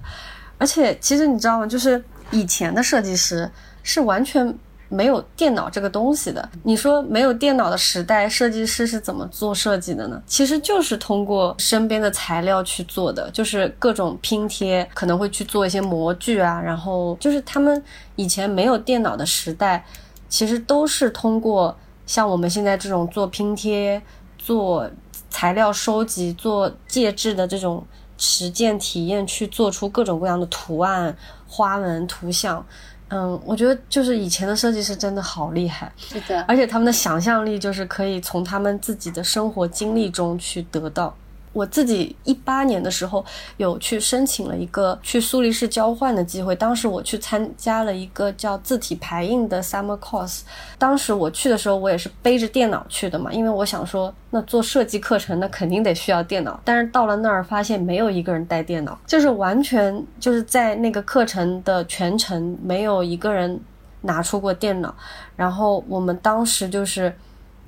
而且其实你知道吗？就是以前的设计师是完全。没有电脑这个东西的，你说没有电脑的时代，设计师是怎么做设计的呢？其实就是通过身边的材料去做的，就是各种拼贴，可能会去做一些模具啊，然后就是他们以前没有电脑的时代，其实都是通过像我们现在这种做拼贴、做材料收集、做介质的这种实践体验，去做出各种各样的图案、花纹、图像。嗯，我觉得就是以前的设计师真的好厉害，是的，而且他们的想象力就是可以从他们自己的生活经历中去得到。我自己一八年的时候有去申请了一个去苏黎世交换的机会，当时我去参加了一个叫字体排印的 summer course。当时我去的时候，我也是背着电脑去的嘛，因为我想说，那做设计课程那肯定得需要电脑。但是到了那儿发现没有一个人带电脑，就是完全就是在那个课程的全程没有一个人拿出过电脑。然后我们当时就是，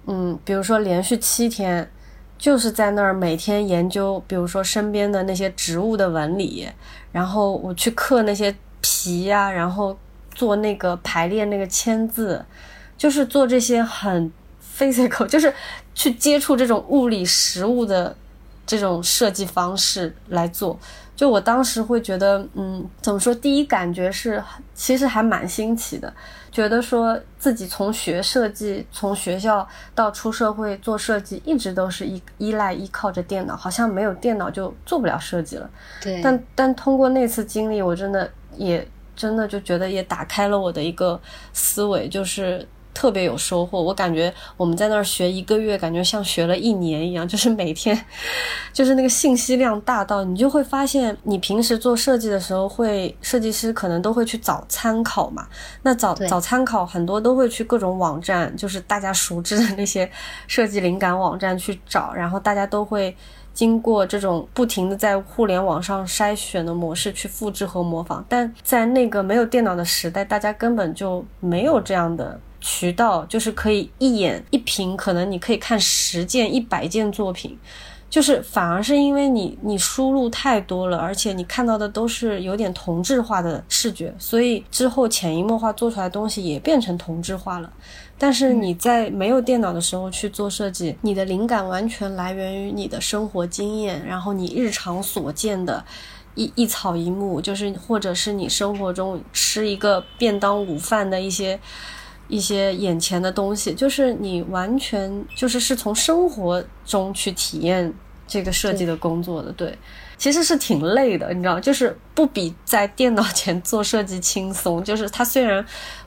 嗯，比如说连续七天。就是在那儿每天研究，比如说身边的那些植物的纹理，然后我去刻那些皮呀，然后做那个排列那个签字，就是做这些很 physical，就是去接触这种物理实物的这种设计方式来做。就我当时会觉得，嗯，怎么说？第一感觉是，其实还蛮新奇的。觉得说自己从学设计，从学校到出社会做设计，一直都是依依赖依靠着电脑，好像没有电脑就做不了设计了。对。但但通过那次经历，我真的也真的就觉得也打开了我的一个思维，就是。特别有收获。我感觉我们在那儿学一个月，感觉像学了一年一样，就是每天，就是那个信息量大到你就会发现，你平时做设计的时候，会设计师可能都会去找参考嘛。那找找参考，很多都会去各种网站，就是大家熟知的那些设计灵感网站去找，然后大家都会。经过这种不停的在互联网上筛选的模式去复制和模仿，但在那个没有电脑的时代，大家根本就没有这样的渠道，就是可以一眼一屏，可能你可以看十件、一百件作品，就是反而是因为你你输入太多了，而且你看到的都是有点同质化的视觉，所以之后潜移默化做出来的东西也变成同质化了。但是你在没有电脑的时候去做设计，你的灵感完全来源于你的生活经验，然后你日常所见的，一一草一木，就是或者是你生活中吃一个便当午饭的一些一些眼前的东西，就是你完全就是是从生活中去体验这个设计的工作的，对，其实是挺累的，你知道，就是不比在电脑前做设计轻松，就是它虽然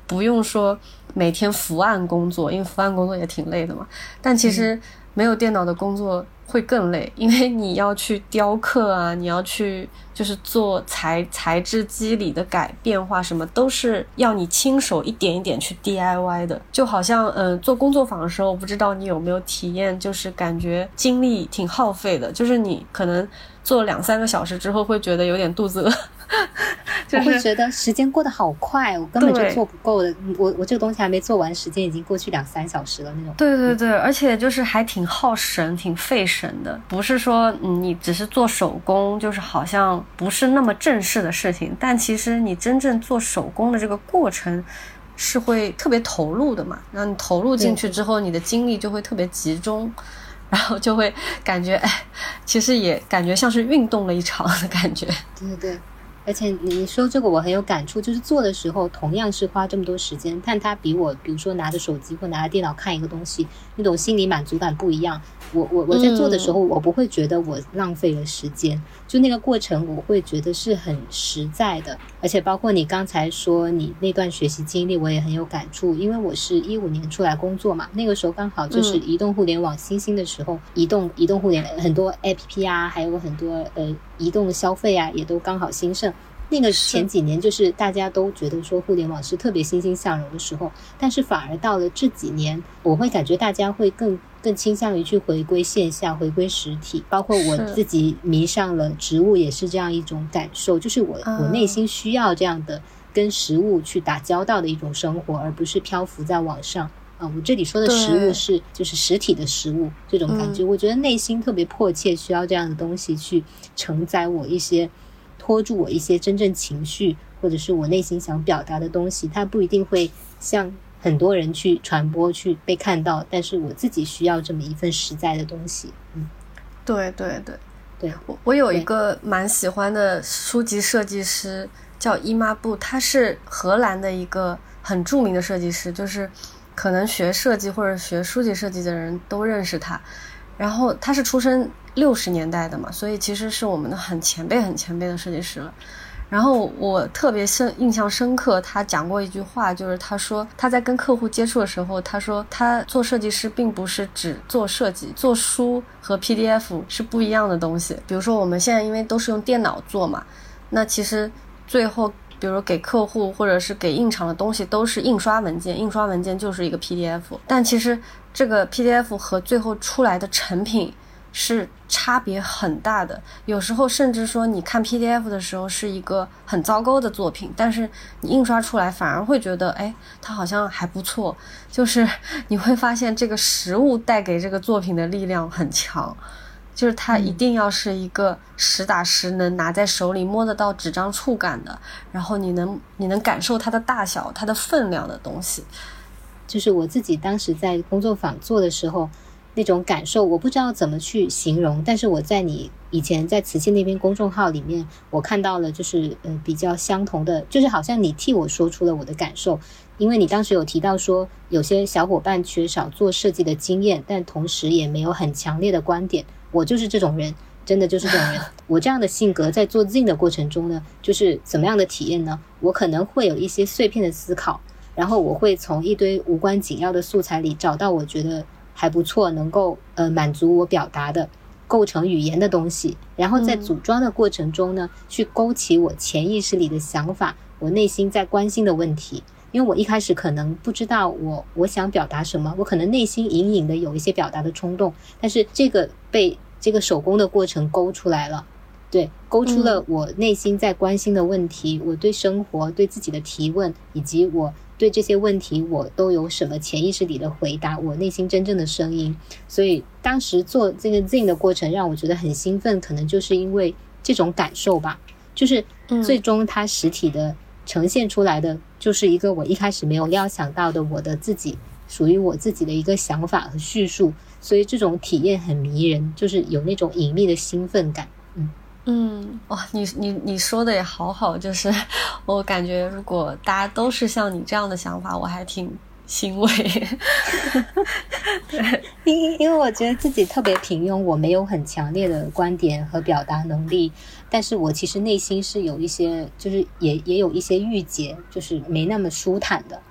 不用说。每天伏案工作，因为伏案工作也挺累的嘛。但其实没有电脑的工作会更累，因为你要去雕刻啊，你要去就是做材材质肌理的改变化，什么都是要你亲手一点一点去 DIY 的。就好像嗯，做工作坊的时候，我不知道你有没有体验，就是感觉精力挺耗费的，就是你可能做两三个小时之后，会觉得有点肚子饿。我会觉得时间过得好快，我根本就做不够的。我我这个东西还没做完，时间已经过去两三小时了那种。对对对，而且就是还挺耗神、挺费神的。不是说你只是做手工，就是好像不是那么正式的事情。但其实你真正做手工的这个过程，是会特别投入的嘛。然后你投入进去之后，你的精力就会特别集中，然后就会感觉，哎，其实也感觉像是运动了一场的感觉。对对对。而且你说这个我很有感触，就是做的时候同样是花这么多时间，但它比我比如说拿着手机或拿着电脑看一个东西，那种心理满足感不一样。我我我在做的时候，我不会觉得我浪费了时间，就那个过程我会觉得是很实在的。而且包括你刚才说你那段学习经历，我也很有感触，因为我是一五年出来工作嘛，那个时候刚好就是移动互联网新兴的时候，移动移动互联很多 APP 啊，还有很多呃移动的消费啊，也都刚好兴盛。那个前几年就是大家都觉得说互联网是特别欣欣向荣的时候，但是反而到了这几年，我会感觉大家会更更倾向于去回归线下，回归实体。包括我自己迷上了植物，也是这样一种感受，就是我我内心需要这样的跟食物去打交道的一种生活，而不是漂浮在网上。啊，我这里说的食物是就是实体的食物这种感觉，我觉得内心特别迫切需要这样的东西去承载我一些。拖住我一些真正情绪，或者是我内心想表达的东西，它不一定会向很多人去传播、去被看到。但是我自己需要这么一份实在的东西。嗯，对对对对，我我有一个蛮喜欢的书籍设计师叫伊妈布，他是荷兰的一个很著名的设计师，就是可能学设计或者学书籍设计的人都认识他。然后他是出生。六十年代的嘛，所以其实是我们的很前辈、很前辈的设计师了。然后我特别深印象深刻，他讲过一句话，就是他说他在跟客户接触的时候，他说他做设计师并不是只做设计，做书和 PDF 是不一样的东西。比如说我们现在因为都是用电脑做嘛，那其实最后比如给客户或者是给印厂的东西都是印刷文件，印刷文件就是一个 PDF，但其实这个 PDF 和最后出来的成品。是差别很大的，有时候甚至说你看 PDF 的时候是一个很糟糕的作品，但是你印刷出来反而会觉得，哎，它好像还不错。就是你会发现这个实物带给这个作品的力量很强，就是它一定要是一个实打实能拿在手里摸得到纸张触感的，然后你能你能感受它的大小、它的分量的东西。就是我自己当时在工作坊做的时候。那种感受我不知道怎么去形容，但是我在你以前在瓷器那边公众号里面，我看到了就是呃比较相同的，就是好像你替我说出了我的感受，因为你当时有提到说有些小伙伴缺少做设计的经验，但同时也没有很强烈的观点，我就是这种人，真的就是这种人。我这样的性格在做 Z 的过程中呢，就是怎么样的体验呢？我可能会有一些碎片的思考。然后我会从一堆无关紧要的素材里找到我觉得还不错，能够呃满足我表达的、构成语言的东西，然后在组装的过程中呢，去勾起我潜意识里的想法，我内心在关心的问题。因为我一开始可能不知道我我想表达什么，我可能内心隐隐的有一些表达的冲动，但是这个被这个手工的过程勾出来了，对，勾出了我内心在关心的问题，我对生活、对自己的提问，以及我对这些问题我都有什么潜意识里的回答，我内心真正的声音。所以当时做这个 z i n 的过程让我觉得很兴奋，可能就是因为这种感受吧，就是最终它实体的。呈现出来的就是一个我一开始没有料想到的我的自己，属于我自己的一个想法和叙述，所以这种体验很迷人，就是有那种隐秘的兴奋感。嗯嗯，哇，你你你说的也好好，就是 我感觉如果大家都是像你这样的想法，我还挺。欣慰，对，因因为我觉得自己特别平庸，我没有很强烈的观点和表达能力，但是我其实内心是有一些，就是也也有一些郁结，就是没那么舒坦的，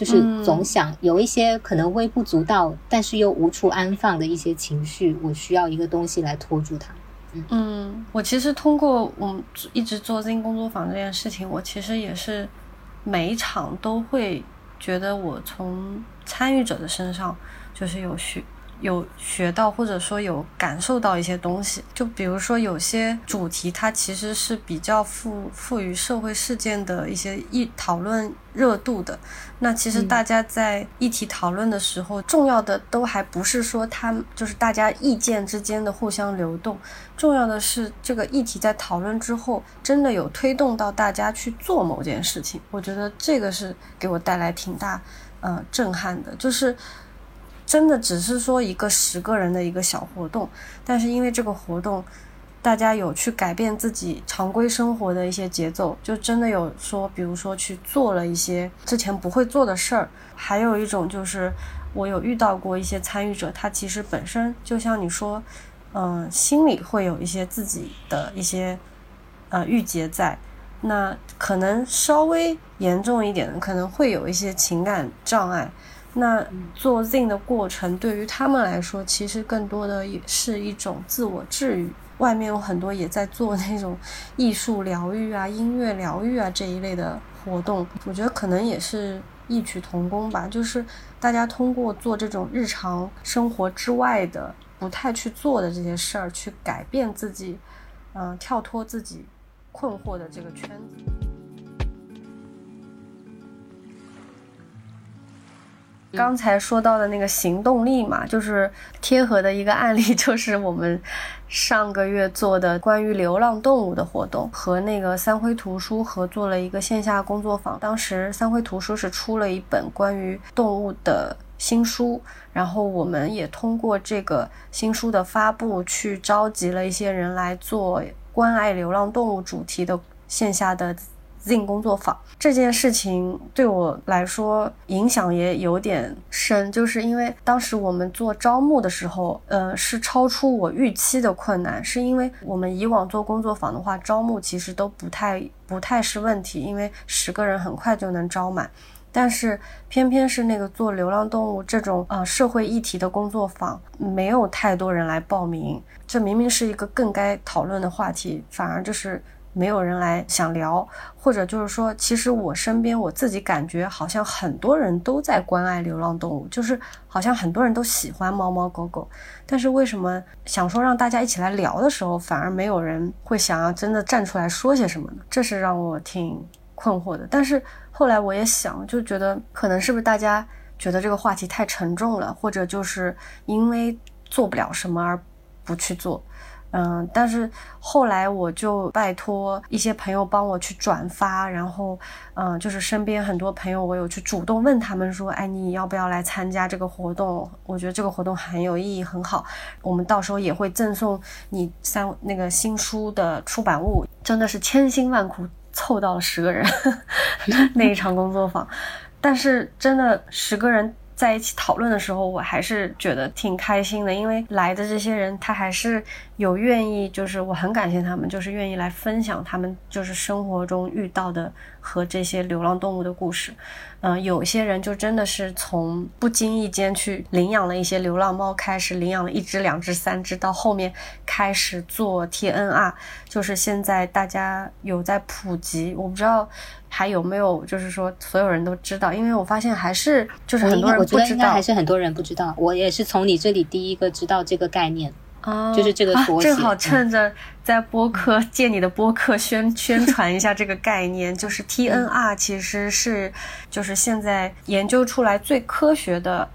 就是总想有一些可能微不足道，但是又无处安放的一些情绪，我需要一个东西来拖住它。嗯，我其实通过我一直做 z 工作坊这件事情，我其实也是每一场都会。觉得我从参与者的身上就是有学有学到，或者说有感受到一些东西。就比如说有些主题，它其实是比较赋赋予社会事件的一些议讨论热度的。那其实大家在议题讨论的时候，重要的都还不是说他就是大家意见之间的互相流动，重要的是这个议题在讨论之后，真的有推动到大家去做某件事情。我觉得这个是给我带来挺大呃震撼的，就是。真的只是说一个十个人的一个小活动，但是因为这个活动，大家有去改变自己常规生活的一些节奏，就真的有说，比如说去做了一些之前不会做的事儿。还有一种就是，我有遇到过一些参与者，他其实本身就像你说，嗯，心里会有一些自己的一些呃郁结在，那可能稍微严重一点的，可能会有一些情感障碍。那做 z i n 的过程对于他们来说，其实更多的也是一种自我治愈。外面有很多也在做那种艺术疗愈啊、音乐疗愈啊这一类的活动，我觉得可能也是异曲同工吧。就是大家通过做这种日常生活之外的、不太去做的这些事儿，去改变自己，嗯，跳脱自己困惑的这个圈子。刚才说到的那个行动力嘛，就是贴合的一个案例，就是我们上个月做的关于流浪动物的活动，和那个三辉图书合作了一个线下工作坊。当时三辉图书是出了一本关于动物的新书，然后我们也通过这个新书的发布，去召集了一些人来做关爱流浪动物主题的线下的。Zin 工作坊这件事情对我来说影响也有点深，就是因为当时我们做招募的时候，呃，是超出我预期的困难，是因为我们以往做工作坊的话，招募其实都不太不太是问题，因为十个人很快就能招满，但是偏偏是那个做流浪动物这种呃社会议题的工作坊，没有太多人来报名，这明明是一个更该讨论的话题，反而就是。没有人来想聊，或者就是说，其实我身边我自己感觉好像很多人都在关爱流浪动物，就是好像很多人都喜欢猫猫狗狗，但是为什么想说让大家一起来聊的时候，反而没有人会想要真的站出来说些什么呢？这是让我挺困惑的。但是后来我也想，就觉得可能是不是大家觉得这个话题太沉重了，或者就是因为做不了什么而不去做。嗯，但是后来我就拜托一些朋友帮我去转发，然后，嗯，就是身边很多朋友，我有去主动问他们说，哎，你要不要来参加这个活动？我觉得这个活动很有意义，很好。我们到时候也会赠送你三那个新书的出版物，真的是千辛万苦凑到了十个人 那一场工作坊，但是真的十个人。在一起讨论的时候，我还是觉得挺开心的，因为来的这些人他还是有愿意，就是我很感谢他们，就是愿意来分享他们就是生活中遇到的和这些流浪动物的故事。嗯，有些人就真的是从不经意间去领养了一些流浪猫，开始领养了一只、两只、三只，到后面开始做 TNR，就是现在大家有在普及，我不知道还有没有，就是说所有人都知道，因为我发现还是就是很多人不知道，还是很多人不知道，我也是从你这里第一个知道这个概念。哦，就是这个。正好趁着在播客借你的播客宣宣传一下这个概念，就是 TNR 其实是就是现在研究出来最科学的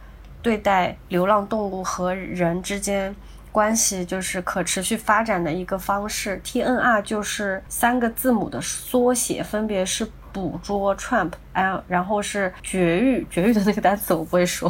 对待流浪动物和人之间关系，就是可持续发展的一个方式。TNR 就是三个字母的缩写，分别是捕捉 trap，哎，然后是绝育，绝育的那个单词我不会说，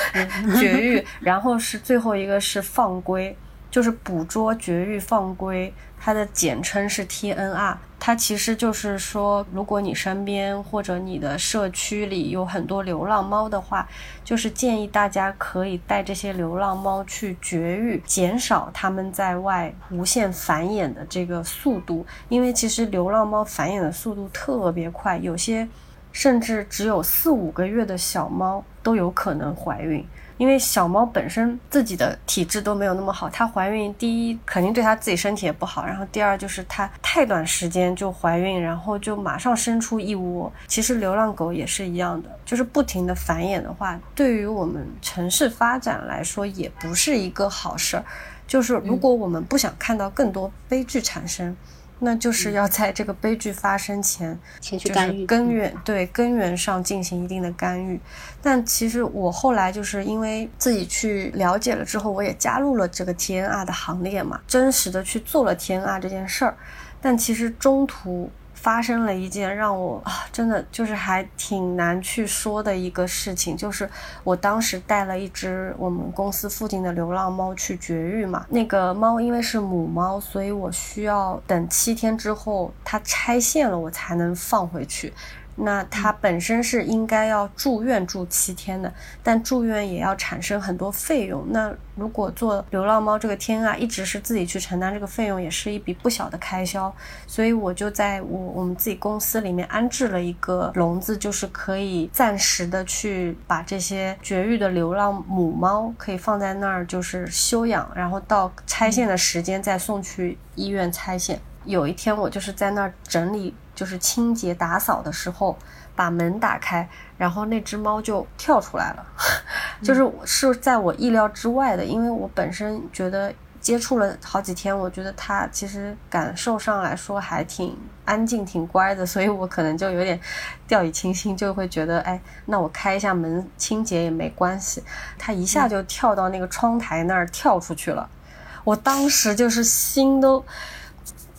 绝育，然后是最后一个是放归。就是捕捉、绝育、放归，它的简称是 TNR。它其实就是说，如果你身边或者你的社区里有很多流浪猫的话，就是建议大家可以带这些流浪猫去绝育，减少它们在外无限繁衍的这个速度。因为其实流浪猫繁衍的速度特别快，有些甚至只有四五个月的小猫都有可能怀孕。因为小猫本身自己的体质都没有那么好，它怀孕第一肯定对它自己身体也不好，然后第二就是它太短时间就怀孕，然后就马上生出一窝。其实流浪狗也是一样的，就是不停的繁衍的话，对于我们城市发展来说也不是一个好事儿。就是如果我们不想看到更多悲剧产生。那就是要在这个悲剧发生前，前去干预根源，对根源上进行一定的干预。但其实我后来就是因为自己去了解了之后，我也加入了这个 TNR 的行列嘛，真实的去做了 TNR 这件事儿。但其实中途。发生了一件让我啊，真的就是还挺难去说的一个事情，就是我当时带了一只我们公司附近的流浪猫去绝育嘛。那个猫因为是母猫，所以我需要等七天之后它拆线了，我才能放回去。那它本身是应该要住院住七天的，但住院也要产生很多费用。那如果做流浪猫这个天啊，一直是自己去承担这个费用，也是一笔不小的开销。所以我就在我我们自己公司里面安置了一个笼子，就是可以暂时的去把这些绝育的流浪母猫可以放在那儿，就是休养，然后到拆线的时间再送去医院拆线。有一天我就是在那儿整理。就是清洁打扫的时候，把门打开，然后那只猫就跳出来了，就是是在我意料之外的，因为我本身觉得接触了好几天，我觉得它其实感受上来说还挺安静、挺乖的，所以我可能就有点掉以轻心，就会觉得，哎，那我开一下门清洁也没关系。它一下就跳到那个窗台那儿跳出去了，我当时就是心都。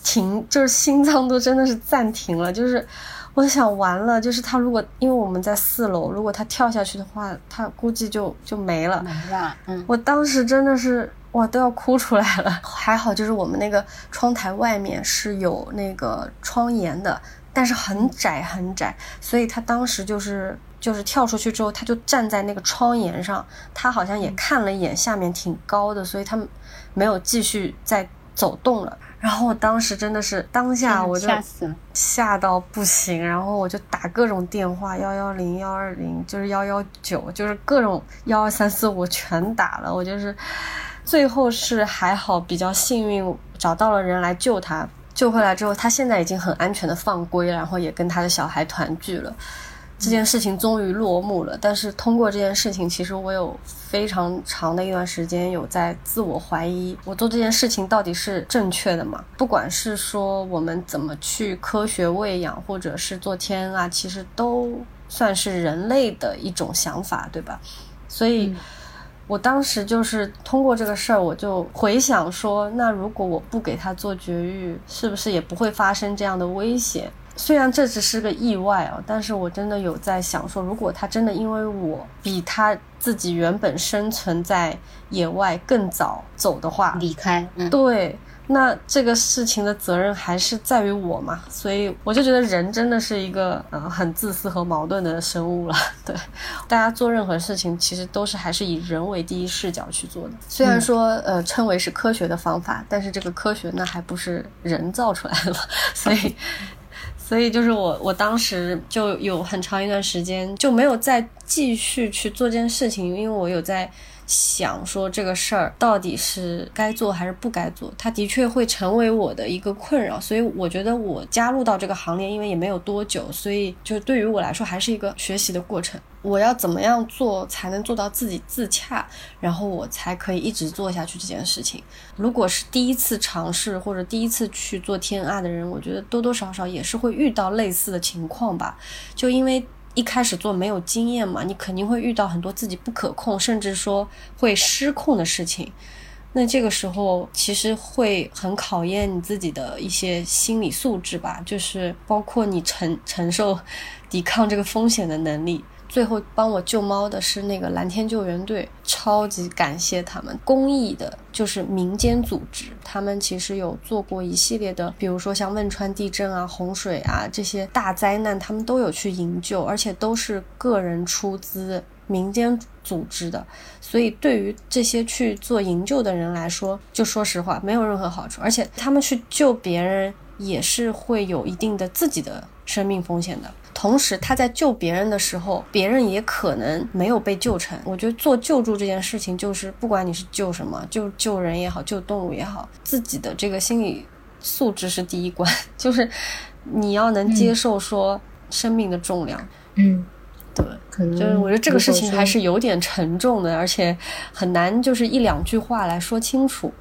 停，就是心脏都真的是暂停了。就是我想完了，就是他如果因为我们在四楼，如果他跳下去的话，他估计就就没了。没了，嗯。我当时真的是哇，都要哭出来了。还好，就是我们那个窗台外面是有那个窗沿的，但是很窄很窄，所以他当时就是就是跳出去之后，他就站在那个窗沿上，他好像也看了一眼下面挺高的，所以他没有继续再走动了。然后我当时真的是当下我就吓到不行。然后我就打各种电话，幺幺零、幺二零，就是幺幺九，就是各种幺二三四五全打了。我就是最后是还好，比较幸运找到了人来救他。救回来之后，他现在已经很安全的放归，然后也跟他的小孩团聚了。这件事情终于落幕了，但是通过这件事情，其实我有非常长的一段时间有在自我怀疑，我做这件事情到底是正确的吗？不管是说我们怎么去科学喂养，或者是做天啊，其实都算是人类的一种想法，对吧？所以，我当时就是通过这个事儿，我就回想说，那如果我不给他做绝育，是不是也不会发生这样的危险？虽然这只是个意外啊，但是我真的有在想说，如果他真的因为我比他自己原本生存在野外更早走的话，离开，对，那这个事情的责任还是在于我嘛，所以我就觉得人真的是一个呃很自私和矛盾的生物了。对，大家做任何事情其实都是还是以人为第一视角去做的。虽然说呃称为是科学的方法，但是这个科学那还不是人造出来的嘛，所以所以就是我我当时就有很长一段时间就没有再继续去做这件事情，因为我有在。想说这个事儿到底是该做还是不该做，它的确会成为我的一个困扰，所以我觉得我加入到这个行列，因为也没有多久，所以就对于我来说还是一个学习的过程。我要怎么样做才能做到自己自洽，然后我才可以一直做下去这件事情？如果是第一次尝试或者第一次去做天爱的人，我觉得多多少少也是会遇到类似的情况吧，就因为。一开始做没有经验嘛，你肯定会遇到很多自己不可控，甚至说会失控的事情。那这个时候其实会很考验你自己的一些心理素质吧，就是包括你承承受、抵抗这个风险的能力。最后帮我救猫的是那个蓝天救援队，超级感谢他们。公益的，就是民间组织，他们其实有做过一系列的，比如说像汶川地震啊、洪水啊这些大灾难，他们都有去营救，而且都是个人出资、民间组织的。所以对于这些去做营救的人来说，就说实话，没有任何好处。而且他们去救别人，也是会有一定的自己的生命风险的。同时，他在救别人的时候，别人也可能没有被救成。我觉得做救助这件事情，就是不管你是救什么，救救人也好，救动物也好，自己的这个心理素质是第一关，就是你要能接受说生命的重量。嗯，对，可能就是我觉得这个事情还是有点沉重的，而且很难就是一两句话来说清楚。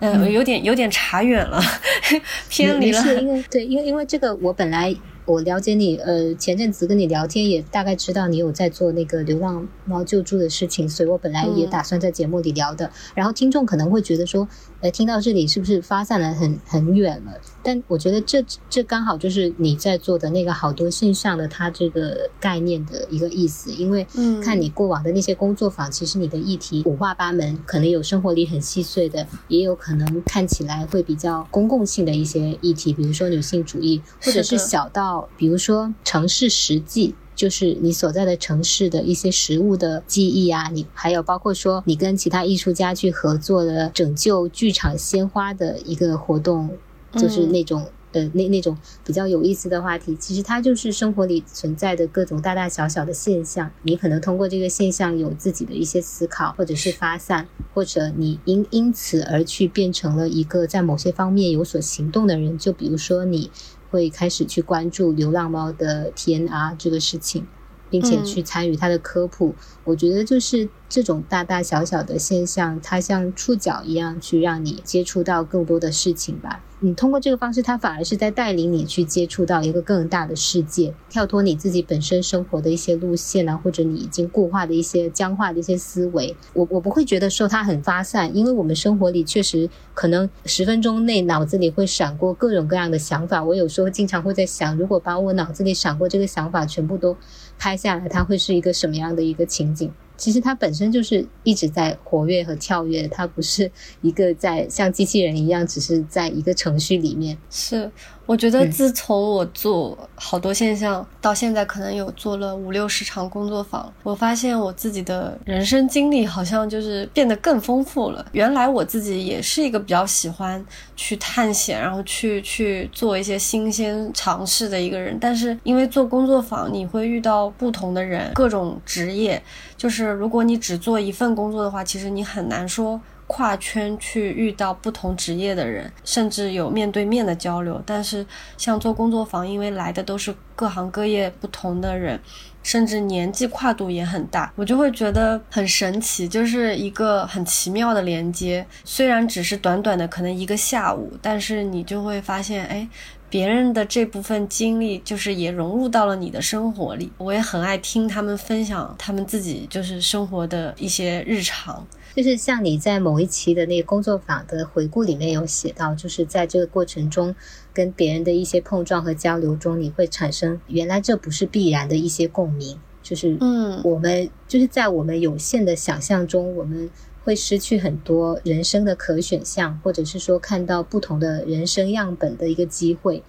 嗯，有点有点差远了，偏离了。因为对，因为因为这个我本来。我了解你，呃，前阵子跟你聊天也大概知道你有在做那个流浪猫救助的事情，所以我本来也打算在节目里聊的。然后听众可能会觉得说，呃，听到这里是不是发散了很很远了？但我觉得这这刚好就是你在做的那个好多现象的它这个概念的一个意思。因为看你过往的那些工作坊，其实你的议题五花八门，可能有生活里很细碎的，也有可能看起来会比较公共性的一些议题，比如说女性主义，或者是小到比如说城市实际，就是你所在的城市的一些食物的记忆啊，你还有包括说你跟其他艺术家去合作的拯救剧场鲜花的一个活动。就是那种呃，那那种比较有意思的话题，其实它就是生活里存在的各种大大小小的现象。你可能通过这个现象有自己的一些思考，或者是发散，或者你因因此而去变成了一个在某些方面有所行动的人。就比如说，你会开始去关注流浪猫的 TNR 这个事情。并且去参与它的科普，我觉得就是这种大大小小的现象，它像触角一样去让你接触到更多的事情吧。你通过这个方式，它反而是在带领你去接触到一个更大的世界，跳脱你自己本身生活的一些路线啊，或者你已经固化的一些僵化的一些思维。我我不会觉得说它很发散，因为我们生活里确实可能十分钟内脑子里会闪过各种各样的想法。我有时候经常会在想，如果把我脑子里闪过这个想法全部都拍下来，它会是一个什么样的一个情景？其实它本身就是一直在活跃和跳跃，它不是一个在像机器人一样，只是在一个程序里面。是。我觉得自从我做好多现象到现在，可能有做了五六十场工作坊，我发现我自己的人生经历好像就是变得更丰富了。原来我自己也是一个比较喜欢去探险，然后去去做一些新鲜尝试的一个人。但是因为做工作坊，你会遇到不同的人，各种职业，就是如果你只做一份工作的话，其实你很难说。跨圈去遇到不同职业的人，甚至有面对面的交流。但是像做工作坊，因为来的都是各行各业不同的人，甚至年纪跨度也很大，我就会觉得很神奇，就是一个很奇妙的连接。虽然只是短短的可能一个下午，但是你就会发现，哎，别人的这部分经历就是也融入到了你的生活里。我也很爱听他们分享他们自己就是生活的一些日常。就是像你在某一期的那个工作坊的回顾里面有写到，就是在这个过程中跟别人的一些碰撞和交流中，你会产生原来这不是必然的一些共鸣。就是嗯，我们就是在我们有限的想象中，我们会失去很多人生的可选项，或者是说看到不同的人生样本的一个机会。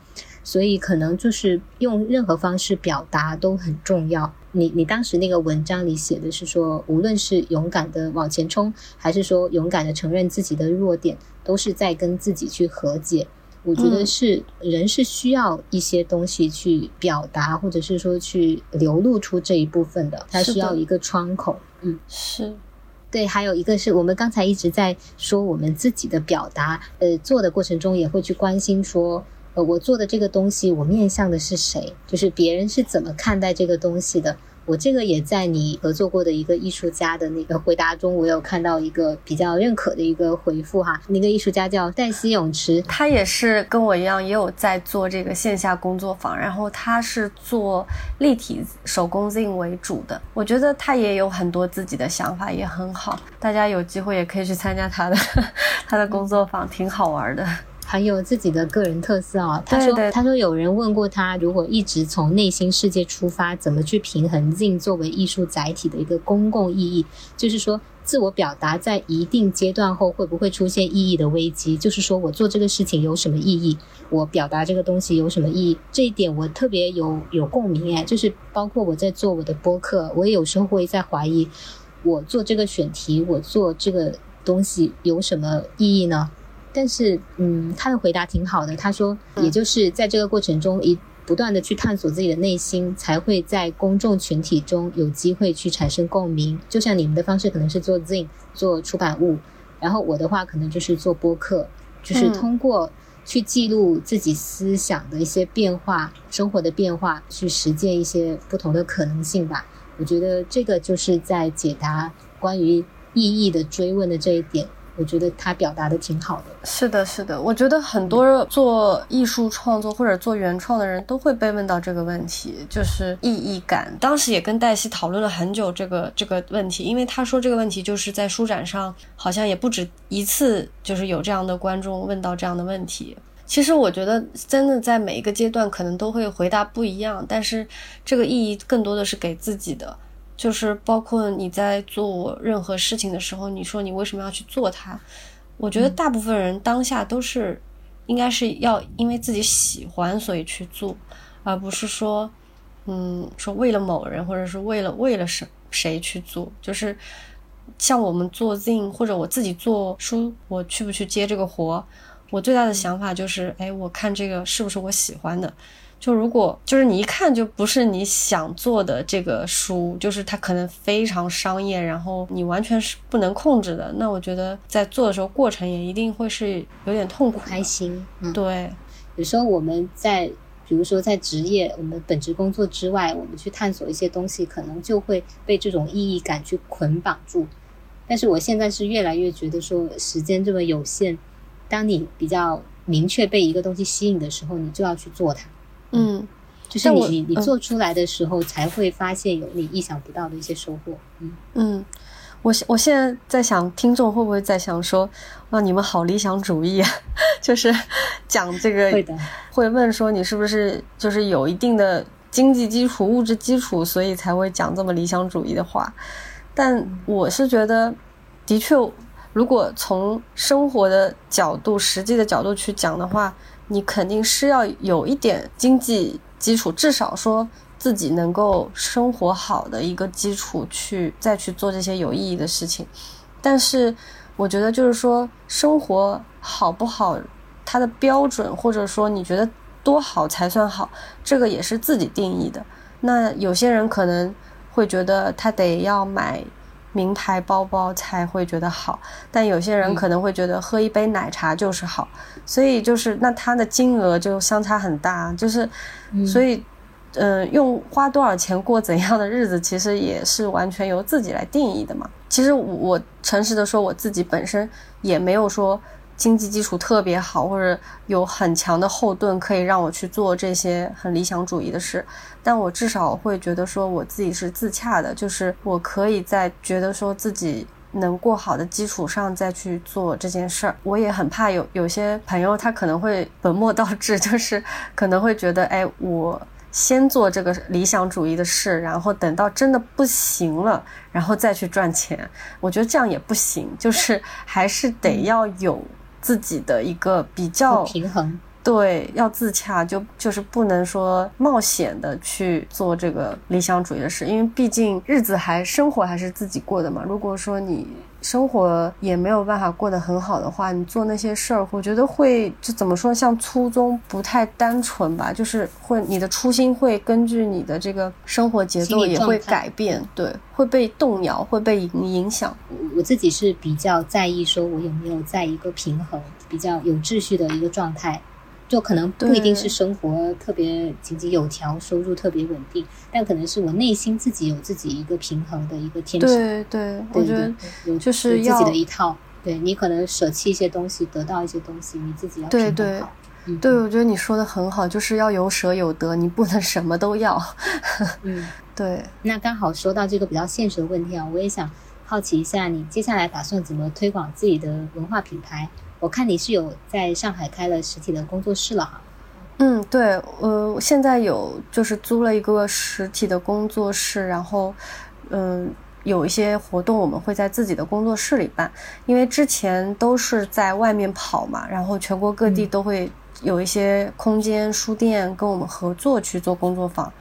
所以可能就是用任何方式表达都很重要。你你当时那个文章里写的是说，无论是勇敢的往前冲，还是说勇敢的承认自己的弱点，都是在跟自己去和解。我觉得是人是需要一些东西去表达，或者是说去流露出这一部分的，它需要一个窗口。嗯，是对。还有一个是我们刚才一直在说我们自己的表达，呃，做的过程中也会去关心说。呃，我做的这个东西，我面向的是谁？就是别人是怎么看待这个东西的？我这个也在你合作过的一个艺术家的那个回答中，我有看到一个比较认可的一个回复哈。那个艺术家叫黛西泳池，他也是跟我一样，也有在做这个线下工作坊，然后他是做立体手工 z 为主的。我觉得他也有很多自己的想法，也很好。大家有机会也可以去参加他的 他的工作坊，挺好玩的。很有自己的个人特色啊。他说：“他说有人问过他，如果一直从内心世界出发，怎么去平衡 Z 作为艺术载体的一个公共意义？就是说，自我表达在一定阶段后会不会出现意义的危机？就是说我做这个事情有什么意义？我表达这个东西有什么意义？这一点我特别有有共鸣哎。就是包括我在做我的播客，我也有时候会在怀疑，我做这个选题，我做这个东西有什么意义呢？”但是，嗯，他的回答挺好的。他说，也就是在这个过程中，一不断的去探索自己的内心，才会在公众群体中有机会去产生共鸣。就像你们的方式可能是做 Zine 做出版物，然后我的话可能就是做播客，就是通过去记录自己思想的一些变化、生活的变化，去实践一些不同的可能性吧。我觉得这个就是在解答关于意义的追问的这一点。我觉得他表达的挺好的。是的，是的，我觉得很多做艺术创作或者做原创的人都会被问到这个问题，就是意义感。当时也跟黛西讨论了很久这个这个问题，因为他说这个问题就是在书展上好像也不止一次，就是有这样的观众问到这样的问题。其实我觉得真的在每一个阶段可能都会回答不一样，但是这个意义更多的是给自己的。就是包括你在做任何事情的时候，你说你为什么要去做它？我觉得大部分人当下都是应该是要因为自己喜欢所以去做，而不是说，嗯，说为了某人或者是为了为了谁谁去做。就是像我们做 Zin 或者我自己做书，我去不去接这个活？我最大的想法就是，哎，我看这个是不是我喜欢的。就如果就是你一看就不是你想做的这个书，就是它可能非常商业，然后你完全是不能控制的。那我觉得在做的时候，过程也一定会是有点痛苦、开心。对，有时候我们在比如说在职业、我们本职工作之外，我们去探索一些东西，可能就会被这种意义感去捆绑住。但是我现在是越来越觉得说，时间这么有限，当你比较明确被一个东西吸引的时候，你就要去做它。嗯，就是你你你做出来的时候，才会发现有你意想不到的一些收获。嗯嗯，我我现在在想，听众会不会在想说，哇，你们好理想主义啊？就是讲这个会的，会问说你是不是就是有一定的经济基础、物质基础，所以才会讲这么理想主义的话？但我是觉得，的确，如果从生活的角度、实际的角度去讲的话。你肯定是要有一点经济基础，至少说自己能够生活好的一个基础，去再去做这些有意义的事情。但是，我觉得就是说，生活好不好，它的标准或者说你觉得多好才算好，这个也是自己定义的。那有些人可能会觉得他得要买。名牌包包才会觉得好，但有些人可能会觉得喝一杯奶茶就是好，所以就是那它的金额就相差很大，就是所以，嗯，用花多少钱过怎样的日子，其实也是完全由自己来定义的嘛。其实我诚实的说，我自己本身也没有说。经济基础特别好，或者有很强的后盾，可以让我去做这些很理想主义的事。但我至少会觉得说，我自己是自洽的，就是我可以在觉得说自己能过好的基础上再去做这件事儿。我也很怕有有些朋友他可能会本末倒置，就是可能会觉得，哎，我先做这个理想主义的事，然后等到真的不行了，然后再去赚钱。我觉得这样也不行，就是还是得要有自己的一个比较平衡。对，要自洽，就就是不能说冒险的去做这个理想主义的事，因为毕竟日子还生活还是自己过的嘛。如果说你生活也没有办法过得很好的话，你做那些事儿，我觉得会就怎么说，像初衷不太单纯吧，就是会你的初心会根据你的这个生活节奏也会改变，对，会被动摇，会被影影响。我自己是比较在意，说我有没有在一个平衡、比较有秩序的一个状态。就可能不一定是生活特别井井有条，收入特别稳定，但可能是我内心自己有自己一个平衡的一个天性。对对，我觉得有就是自己的一套。对你可能舍弃一些东西，得到一些东西，你自己要对对，对，我觉得你说的很好，就是要有舍有得，你不能什么都要。嗯，对。那刚好说到这个比较现实的问题啊，我也想好奇一下，你接下来打算怎么推广自己的文化品牌？我看你是有在上海开了实体的工作室了哈，嗯，对，呃，现在有就是租了一个实体的工作室，然后，嗯，有一些活动我们会在自己的工作室里办，因为之前都是在外面跑嘛，然后全国各地都会有一些空间书店跟我们合作去做工作坊，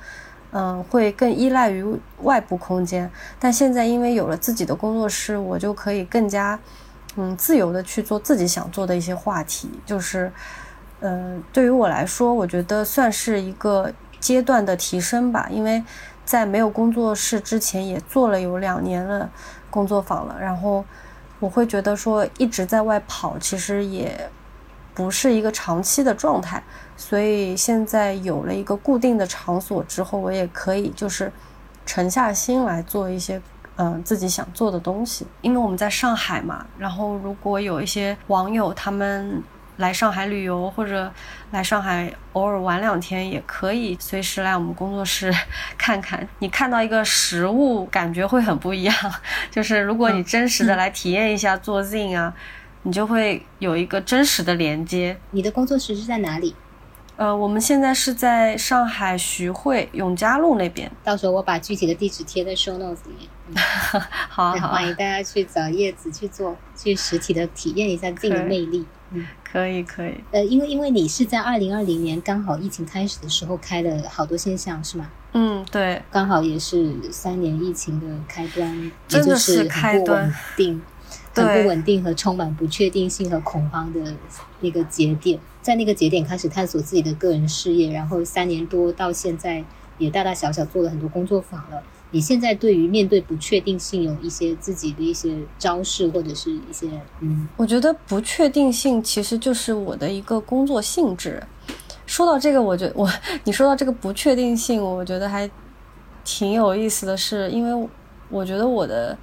嗯，会更依赖于外部空间，但现在因为有了自己的工作室，我就可以更加。嗯，自由的去做自己想做的一些话题，就是，嗯，对于我来说，我觉得算是一个阶段的提升吧。因为在没有工作室之前，也做了有两年了工作坊了。然后我会觉得说，一直在外跑，其实也不是一个长期的状态。所以现在有了一个固定的场所之后，我也可以就是沉下心来做一些。嗯，自己想做的东西，因为我们在上海嘛，然后如果有一些网友他们来上海旅游或者来上海偶尔玩两天，也可以随时来我们工作室 看看。你看到一个实物，感觉会很不一样。就是如果你真实的来体验一下做 Zin 啊，你就会有一个真实的连接。你的工作室是在哪里？呃，我们现在是在上海徐汇永嘉路那边，到时候我把具体的地址贴在 show notes 里面。好，好，欢迎大家去找叶子去做，去实体的体验一下自己的魅力。嗯，可以，可以。呃，因为因为你是在二零二零年刚好疫情开始的时候开了好多现象，是吗？嗯，对，刚好也是三年疫情的开端，真的是开端，定。很不稳定和充满不确定性和恐慌的那个节点，在那个节点开始探索自己的个人事业，然后三年多到现在也大大小小做了很多工作坊了。你现在对于面对不确定性有一些自己的一些招式或者是一些嗯，我觉得不确定性其实就是我的一个工作性质。说到这个，我觉我你说到这个不确定性，我觉得还挺有意思的是，因为我觉得我的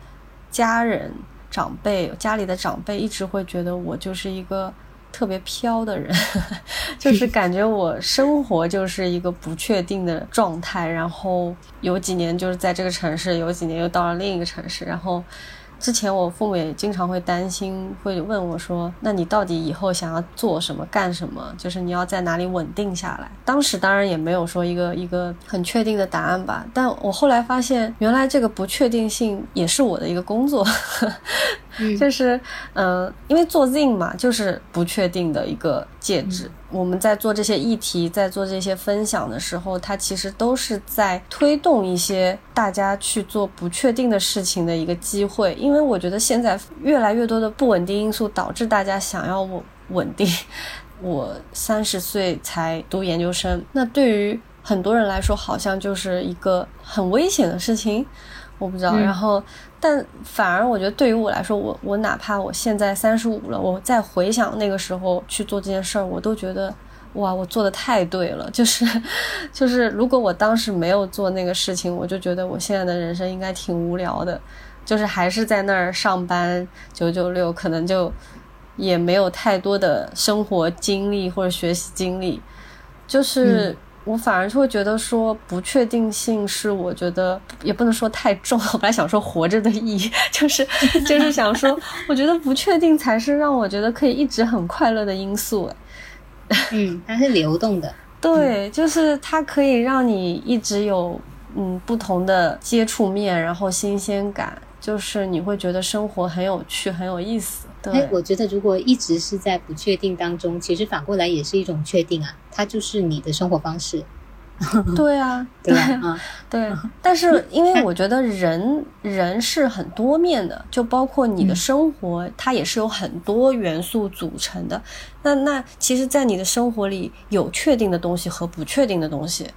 家人。长辈家里的长辈一直会觉得我就是一个特别飘的人，就是感觉我生活就是一个不确定的状态，然后有几年就是在这个城市，有几年又到了另一个城市，然后。之前我父母也经常会担心，会问我说：“那你到底以后想要做什么、干什么？就是你要在哪里稳定下来？”当时当然也没有说一个一个很确定的答案吧。但我后来发现，原来这个不确定性也是我的一个工作。就是，嗯，因为做 Zin 嘛，就是不确定的一个介质。我们在做这些议题，在做这些分享的时候，它其实都是在推动一些大家去做不确定的事情的一个机会。因为我觉得现在越来越多的不稳定因素导致大家想要稳稳定。我三十岁才读研究生，那对于很多人来说，好像就是一个很危险的事情。我不知道，然后，但反而我觉得对于我来说，我我哪怕我现在三十五了，我再回想那个时候去做这件事儿，我都觉得哇，我做的太对了。就是，就是如果我当时没有做那个事情，我就觉得我现在的人生应该挺无聊的，就是还是在那儿上班九九六，可能就也没有太多的生活经历或者学习经历，就是。我反而就会觉得说不确定性是我觉得也不能说太重。我本来想说活着的意义，就是就是想说，我觉得不确定才是让我觉得可以一直很快乐的因素。嗯，它是流动的。对，就是它可以让你一直有嗯不同的接触面，然后新鲜感，就是你会觉得生活很有趣、很有意思。对，我觉得如果一直是在不确定当中，其实反过来也是一种确定啊，它就是你的生活方式。对啊，对啊，对。但是 因为我觉得人人是很多面的，就包括你的生活，它也是有很多元素组成的。那那其实，在你的生活里有确定的东西和不确定的东西，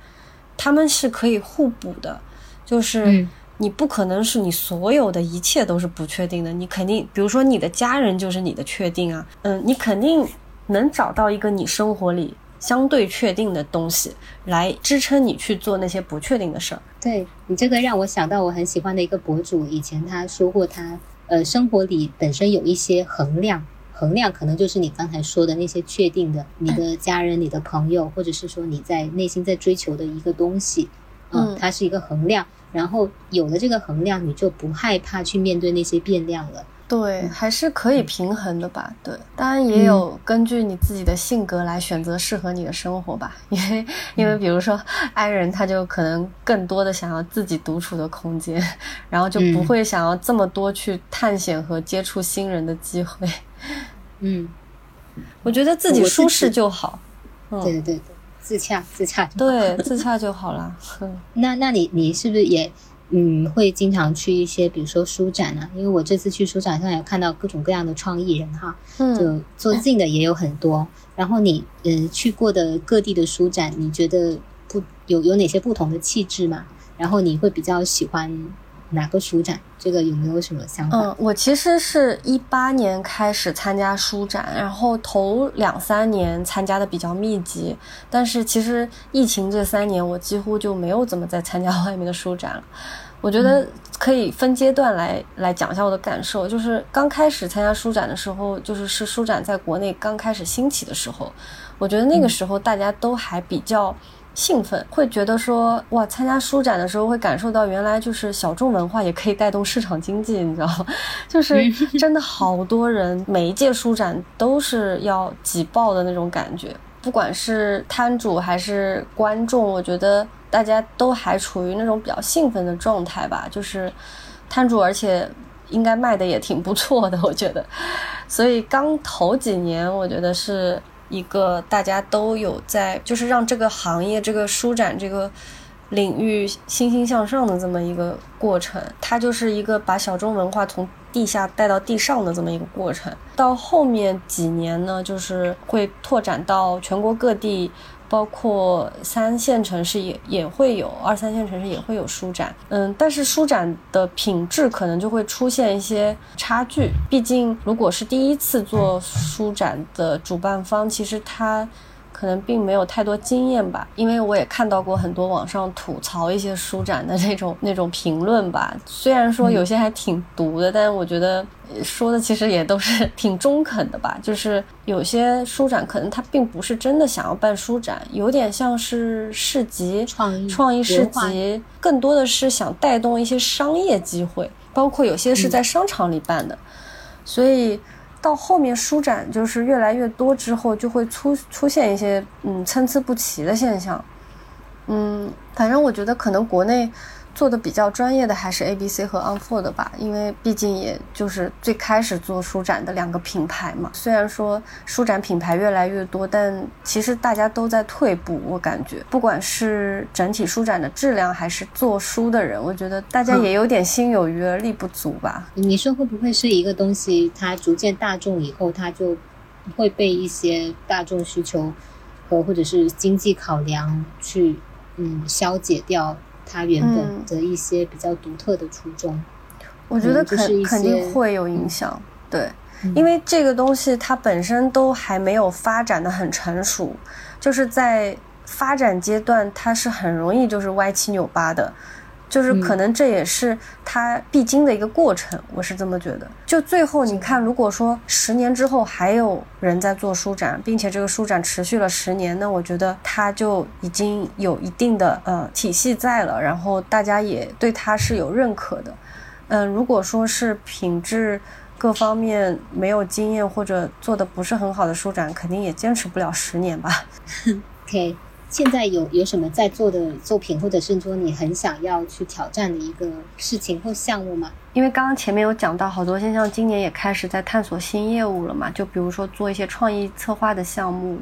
他们是可以互补的。就是你不可能是你所有的一切都是不确定的，你肯定，比如说你的家人就是你的确定啊。嗯，你肯定能找到一个你生活里。相对确定的东西来支撑你去做那些不确定的事儿。对你这个让我想到我很喜欢的一个博主，以前他说过，他呃生活里本身有一些衡量，衡量可能就是你刚才说的那些确定的，你的家人、你的朋友，或者是说你在内心在追求的一个东西，嗯，它是一个衡量。然后有了这个衡量，你就不害怕去面对那些变量了。对，还是可以平衡的吧。对，当然也有根据你自己的性格来选择适合你的生活吧。因为，因为比如说爱人，他就可能更多的想要自己独处的空间，然后就不会想要这么多去探险和接触新人的机会。嗯，我觉得自己舒适就好。对对对，自洽 自洽。对，自洽就好了。那那你你是不是也？嗯，会经常去一些，比如说书展啊，因为我这次去书展上也看到各种各样的创意人哈，就做近的也有很多。然后你嗯去过的各地的书展，你觉得不有有哪些不同的气质吗？然后你会比较喜欢哪个书展？这个有没有什么想法？嗯，我其实是一八年开始参加书展，然后头两三年参加的比较密集，但是其实疫情这三年我几乎就没有怎么再参加外面的书展了。我觉得可以分阶段来来讲一下我的感受，就是刚开始参加书展的时候，就是是书展在国内刚开始兴起的时候，我觉得那个时候大家都还比较。兴奋，会觉得说哇，参加书展的时候会感受到原来就是小众文化也可以带动市场经济，你知道吗？就是真的好多人，每一届书展都是要挤爆的那种感觉，不管是摊主还是观众，我觉得大家都还处于那种比较兴奋的状态吧。就是摊主，而且应该卖的也挺不错的，我觉得。所以刚头几年，我觉得是。一个大家都有在，就是让这个行业、这个舒展这个领域欣欣向上的这么一个过程，它就是一个把小众文化从地下带到地上的这么一个过程。到后面几年呢，就是会拓展到全国各地。包括三线城市也也会有，二三线城市也会有书展，嗯，但是书展的品质可能就会出现一些差距。毕竟，如果是第一次做书展的主办方，其实他。可能并没有太多经验吧，因为我也看到过很多网上吐槽一些书展的那种那种评论吧。虽然说有些还挺毒的，但是我觉得说的其实也都是挺中肯的吧。就是有些书展可能他并不是真的想要办书展，有点像是市集、创意创意市集，更多的是想带动一些商业机会，包括有些是在商场里办的，所以。到后面舒展就是越来越多之后，就会出出现一些嗯参差不齐的现象，嗯，反正我觉得可能国内。做的比较专业的还是 A B C 和 Unfold 吧，因为毕竟也就是最开始做书展的两个品牌嘛。虽然说书展品牌越来越多，但其实大家都在退步。我感觉，不管是整体书展的质量，还是做书的人，我觉得大家也有点心有余而力不足吧。你说会不会是一个东西，它逐渐大众以后，它就会被一些大众需求和或者是经济考量去嗯消解掉？它原本的一些比较独特的初衷，我觉得肯肯定会有影响。对，因为这个东西它本身都还没有发展的很成熟，就是在发展阶段，它是很容易就是歪七扭八的。就是可能这也是他必经的一个过程，我是这么觉得。就最后你看，如果说十年之后还有人在做书展，并且这个书展持续了十年，那我觉得他就已经有一定的呃体系在了，然后大家也对他是有认可的。嗯，如果说是品质各方面没有经验或者做的不是很好的书展，肯定也坚持不了十年吧。OK。现在有有什么在做的作品，或者是说你很想要去挑战的一个事情或项目吗？因为刚刚前面有讲到，好多现象，今年也开始在探索新业务了嘛，就比如说做一些创意策划的项目，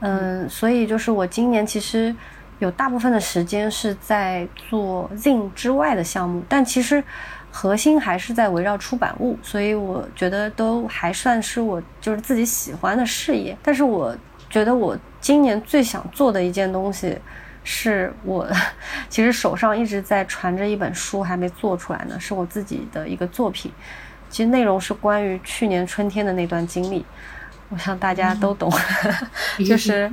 嗯，所以就是我今年其实有大部分的时间是在做 Zin 之外的项目，但其实核心还是在围绕出版物，所以我觉得都还算是我就是自己喜欢的事业。但是我觉得我今年最想做的一件东西。是我 其实手上一直在传着一本书，还没做出来呢。是我自己的一个作品，其实内容是关于去年春天的那段经历，我想大家都懂，就是。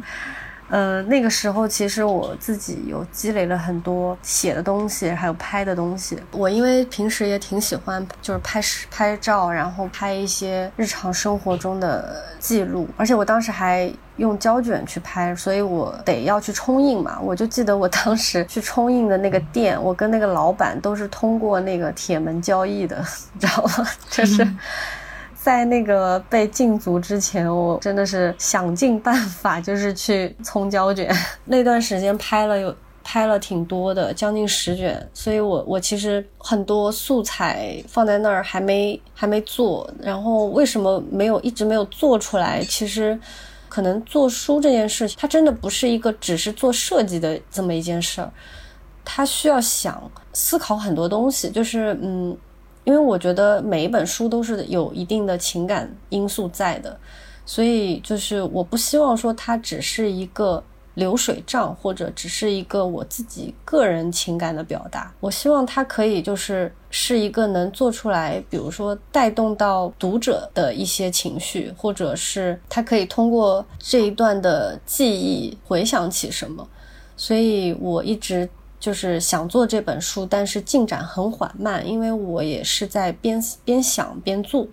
呃，那个时候其实我自己有积累了很多写的东西，还有拍的东西。我因为平时也挺喜欢，就是拍拍照，然后拍一些日常生活中的记录。而且我当时还用胶卷去拍，所以我得要去冲印嘛。我就记得我当时去冲印的那个店，我跟那个老板都是通过那个铁门交易的，你知道吗？就是。在那个被禁足之前，我真的是想尽办法，就是去冲胶卷。那段时间拍了有拍了挺多的，将近十卷。所以我我其实很多素材放在那儿还没还没做。然后为什么没有一直没有做出来？其实可能做书这件事情，它真的不是一个只是做设计的这么一件事儿，它需要想思考很多东西，就是嗯。因为我觉得每一本书都是有一定的情感因素在的，所以就是我不希望说它只是一个流水账，或者只是一个我自己个人情感的表达。我希望它可以就是是一个能做出来，比如说带动到读者的一些情绪，或者是它可以通过这一段的记忆回想起什么。所以我一直。就是想做这本书，但是进展很缓慢，因为我也是在边边想边做。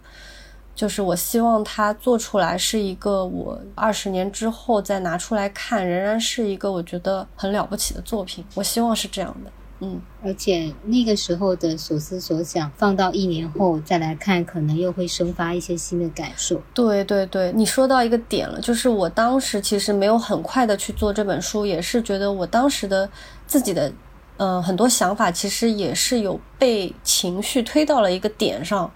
就是我希望它做出来是一个我二十年之后再拿出来看，仍然是一个我觉得很了不起的作品。我希望是这样的，嗯。而且那个时候的所思所想，放到一年后再来看，可能又会生发一些新的感受。对对对，你说到一个点了，就是我当时其实没有很快的去做这本书，也是觉得我当时的。自己的，嗯，很多想法其实也是有被情绪推到了一个点上，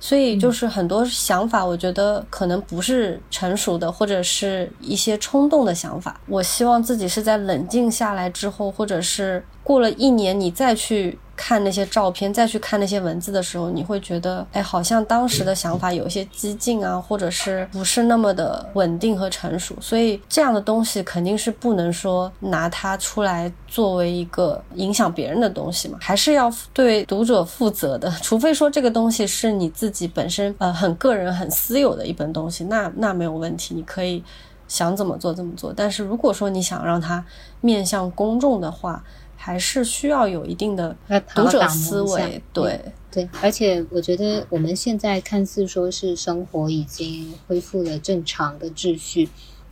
所以就是很多想法，我觉得可能不是成熟的，或者是一些冲动的想法。我希望自己是在冷静下来之后，或者是过了一年，你再去。看那些照片，再去看那些文字的时候，你会觉得，哎，好像当时的想法有一些激进啊，或者是不是那么的稳定和成熟。所以这样的东西肯定是不能说拿它出来作为一个影响别人的东西嘛，还是要对读者负责的。除非说这个东西是你自己本身呃很个人、很私有的一本东西，那那没有问题，你可以想怎么做怎么做。但是如果说你想让它面向公众的话，还是需要有一定的读者思维，对对，而且我觉得我们现在看似说是生活已经恢复了正常的秩序，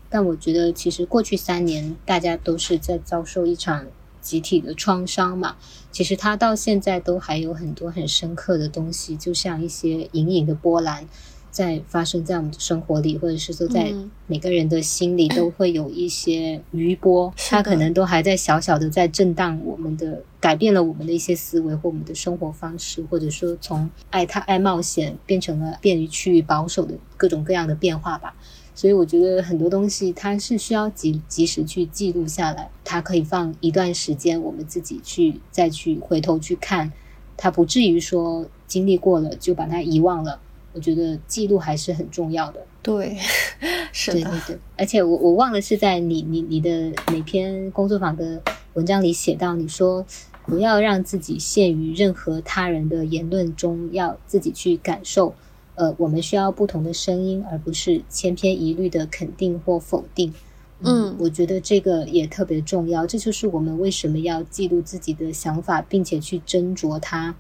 但我觉得其实过去三年大家都是在遭受一场集体的创伤嘛，其实它到现在都还有很多很深刻的东西，就像一些隐隐的波澜。在发生在我们的生活里，或者是说在每个人的心里，都会有一些余波，它可能都还在小小的在震荡我们的，改变了我们的一些思维或我们的生活方式，或者说从爱他爱冒险变成了便于趋于保守的各种各样的变化吧。所以我觉得很多东西它是需要及及时去记录下来，它可以放一段时间，我们自己去再去回头去看，它不至于说经历过了就把它遗忘了。我觉得记录还是很重要的。对，是的，对对对。而且我我忘了是在你你你的哪篇工作坊的文章里写到，你说不要让自己陷于任何他人的言论中，要自己去感受。呃，我们需要不同的声音，而不是千篇一律的肯定或否定。嗯，我觉得这个也特别重要。这就是我们为什么要记录自己的想法，并且去斟酌它。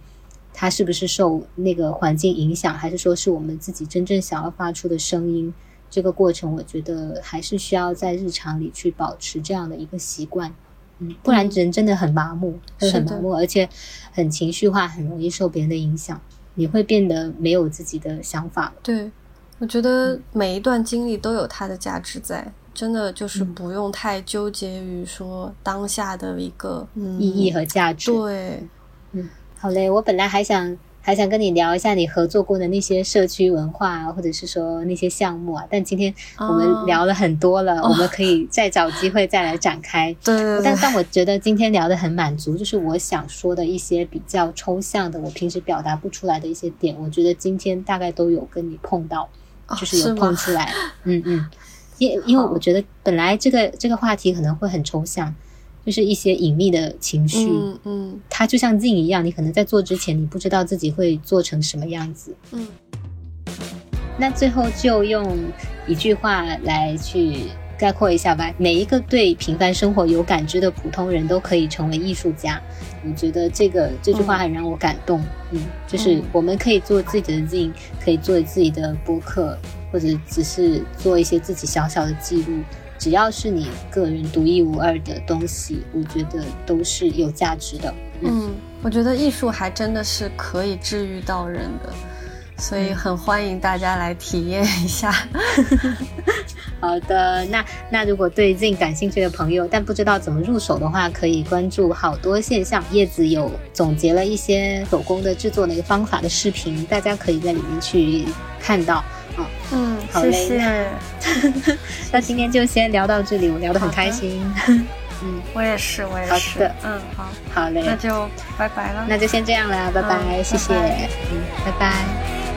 它是不是受那个环境影响，还是说是我们自己真正想要发出的声音？这个过程，我觉得还是需要在日常里去保持这样的一个习惯，嗯，不然人真的很麻木，会很麻木，而且很情绪化，很容易受别人的影响，你会变得没有自己的想法。对，我觉得每一段经历都有它的价值在。真的就是不用太纠结于说当下的一个意义和价值。对，嗯，好嘞，我本来还想。还想跟你聊一下你合作过的那些社区文化，或者是说那些项目啊。但今天我们聊了很多了，我们可以再找机会再来展开。对，但但我觉得今天聊的很满足，就是我想说的一些比较抽象的，我平时表达不出来的一些点，我觉得今天大概都有跟你碰到，就是有碰出来。嗯嗯，因因为我觉得本来这个这个话题可能会很抽象。就是一些隐秘的情绪，嗯嗯，它就像镜一样，你可能在做之前，你不知道自己会做成什么样子，嗯。那最后就用一句话来去概括一下吧：每一个对平凡生活有感知的普通人都可以成为艺术家。我觉得这个这句话很让我感动，嗯，就是我们可以做自己的镜，可以做自己的播客，或者只是做一些自己小小的记录。只要是你个人独一无二的东西，我觉得都是有价值的。嗯，我觉得艺术还真的是可以治愈到人的，所以很欢迎大家来体验一下。好的，那那如果对 z 感兴趣的朋友，但不知道怎么入手的话，可以关注好多现象。叶子有总结了一些手工的制作的一个方法的视频，大家可以在里面去看到。嗯，好嘞。那今天就先聊到这里，我聊得很开心。嗯，我也是，我也是。好的，嗯，好，好嘞，那就拜拜了。那就先这样了，拜拜，谢谢，嗯，拜拜。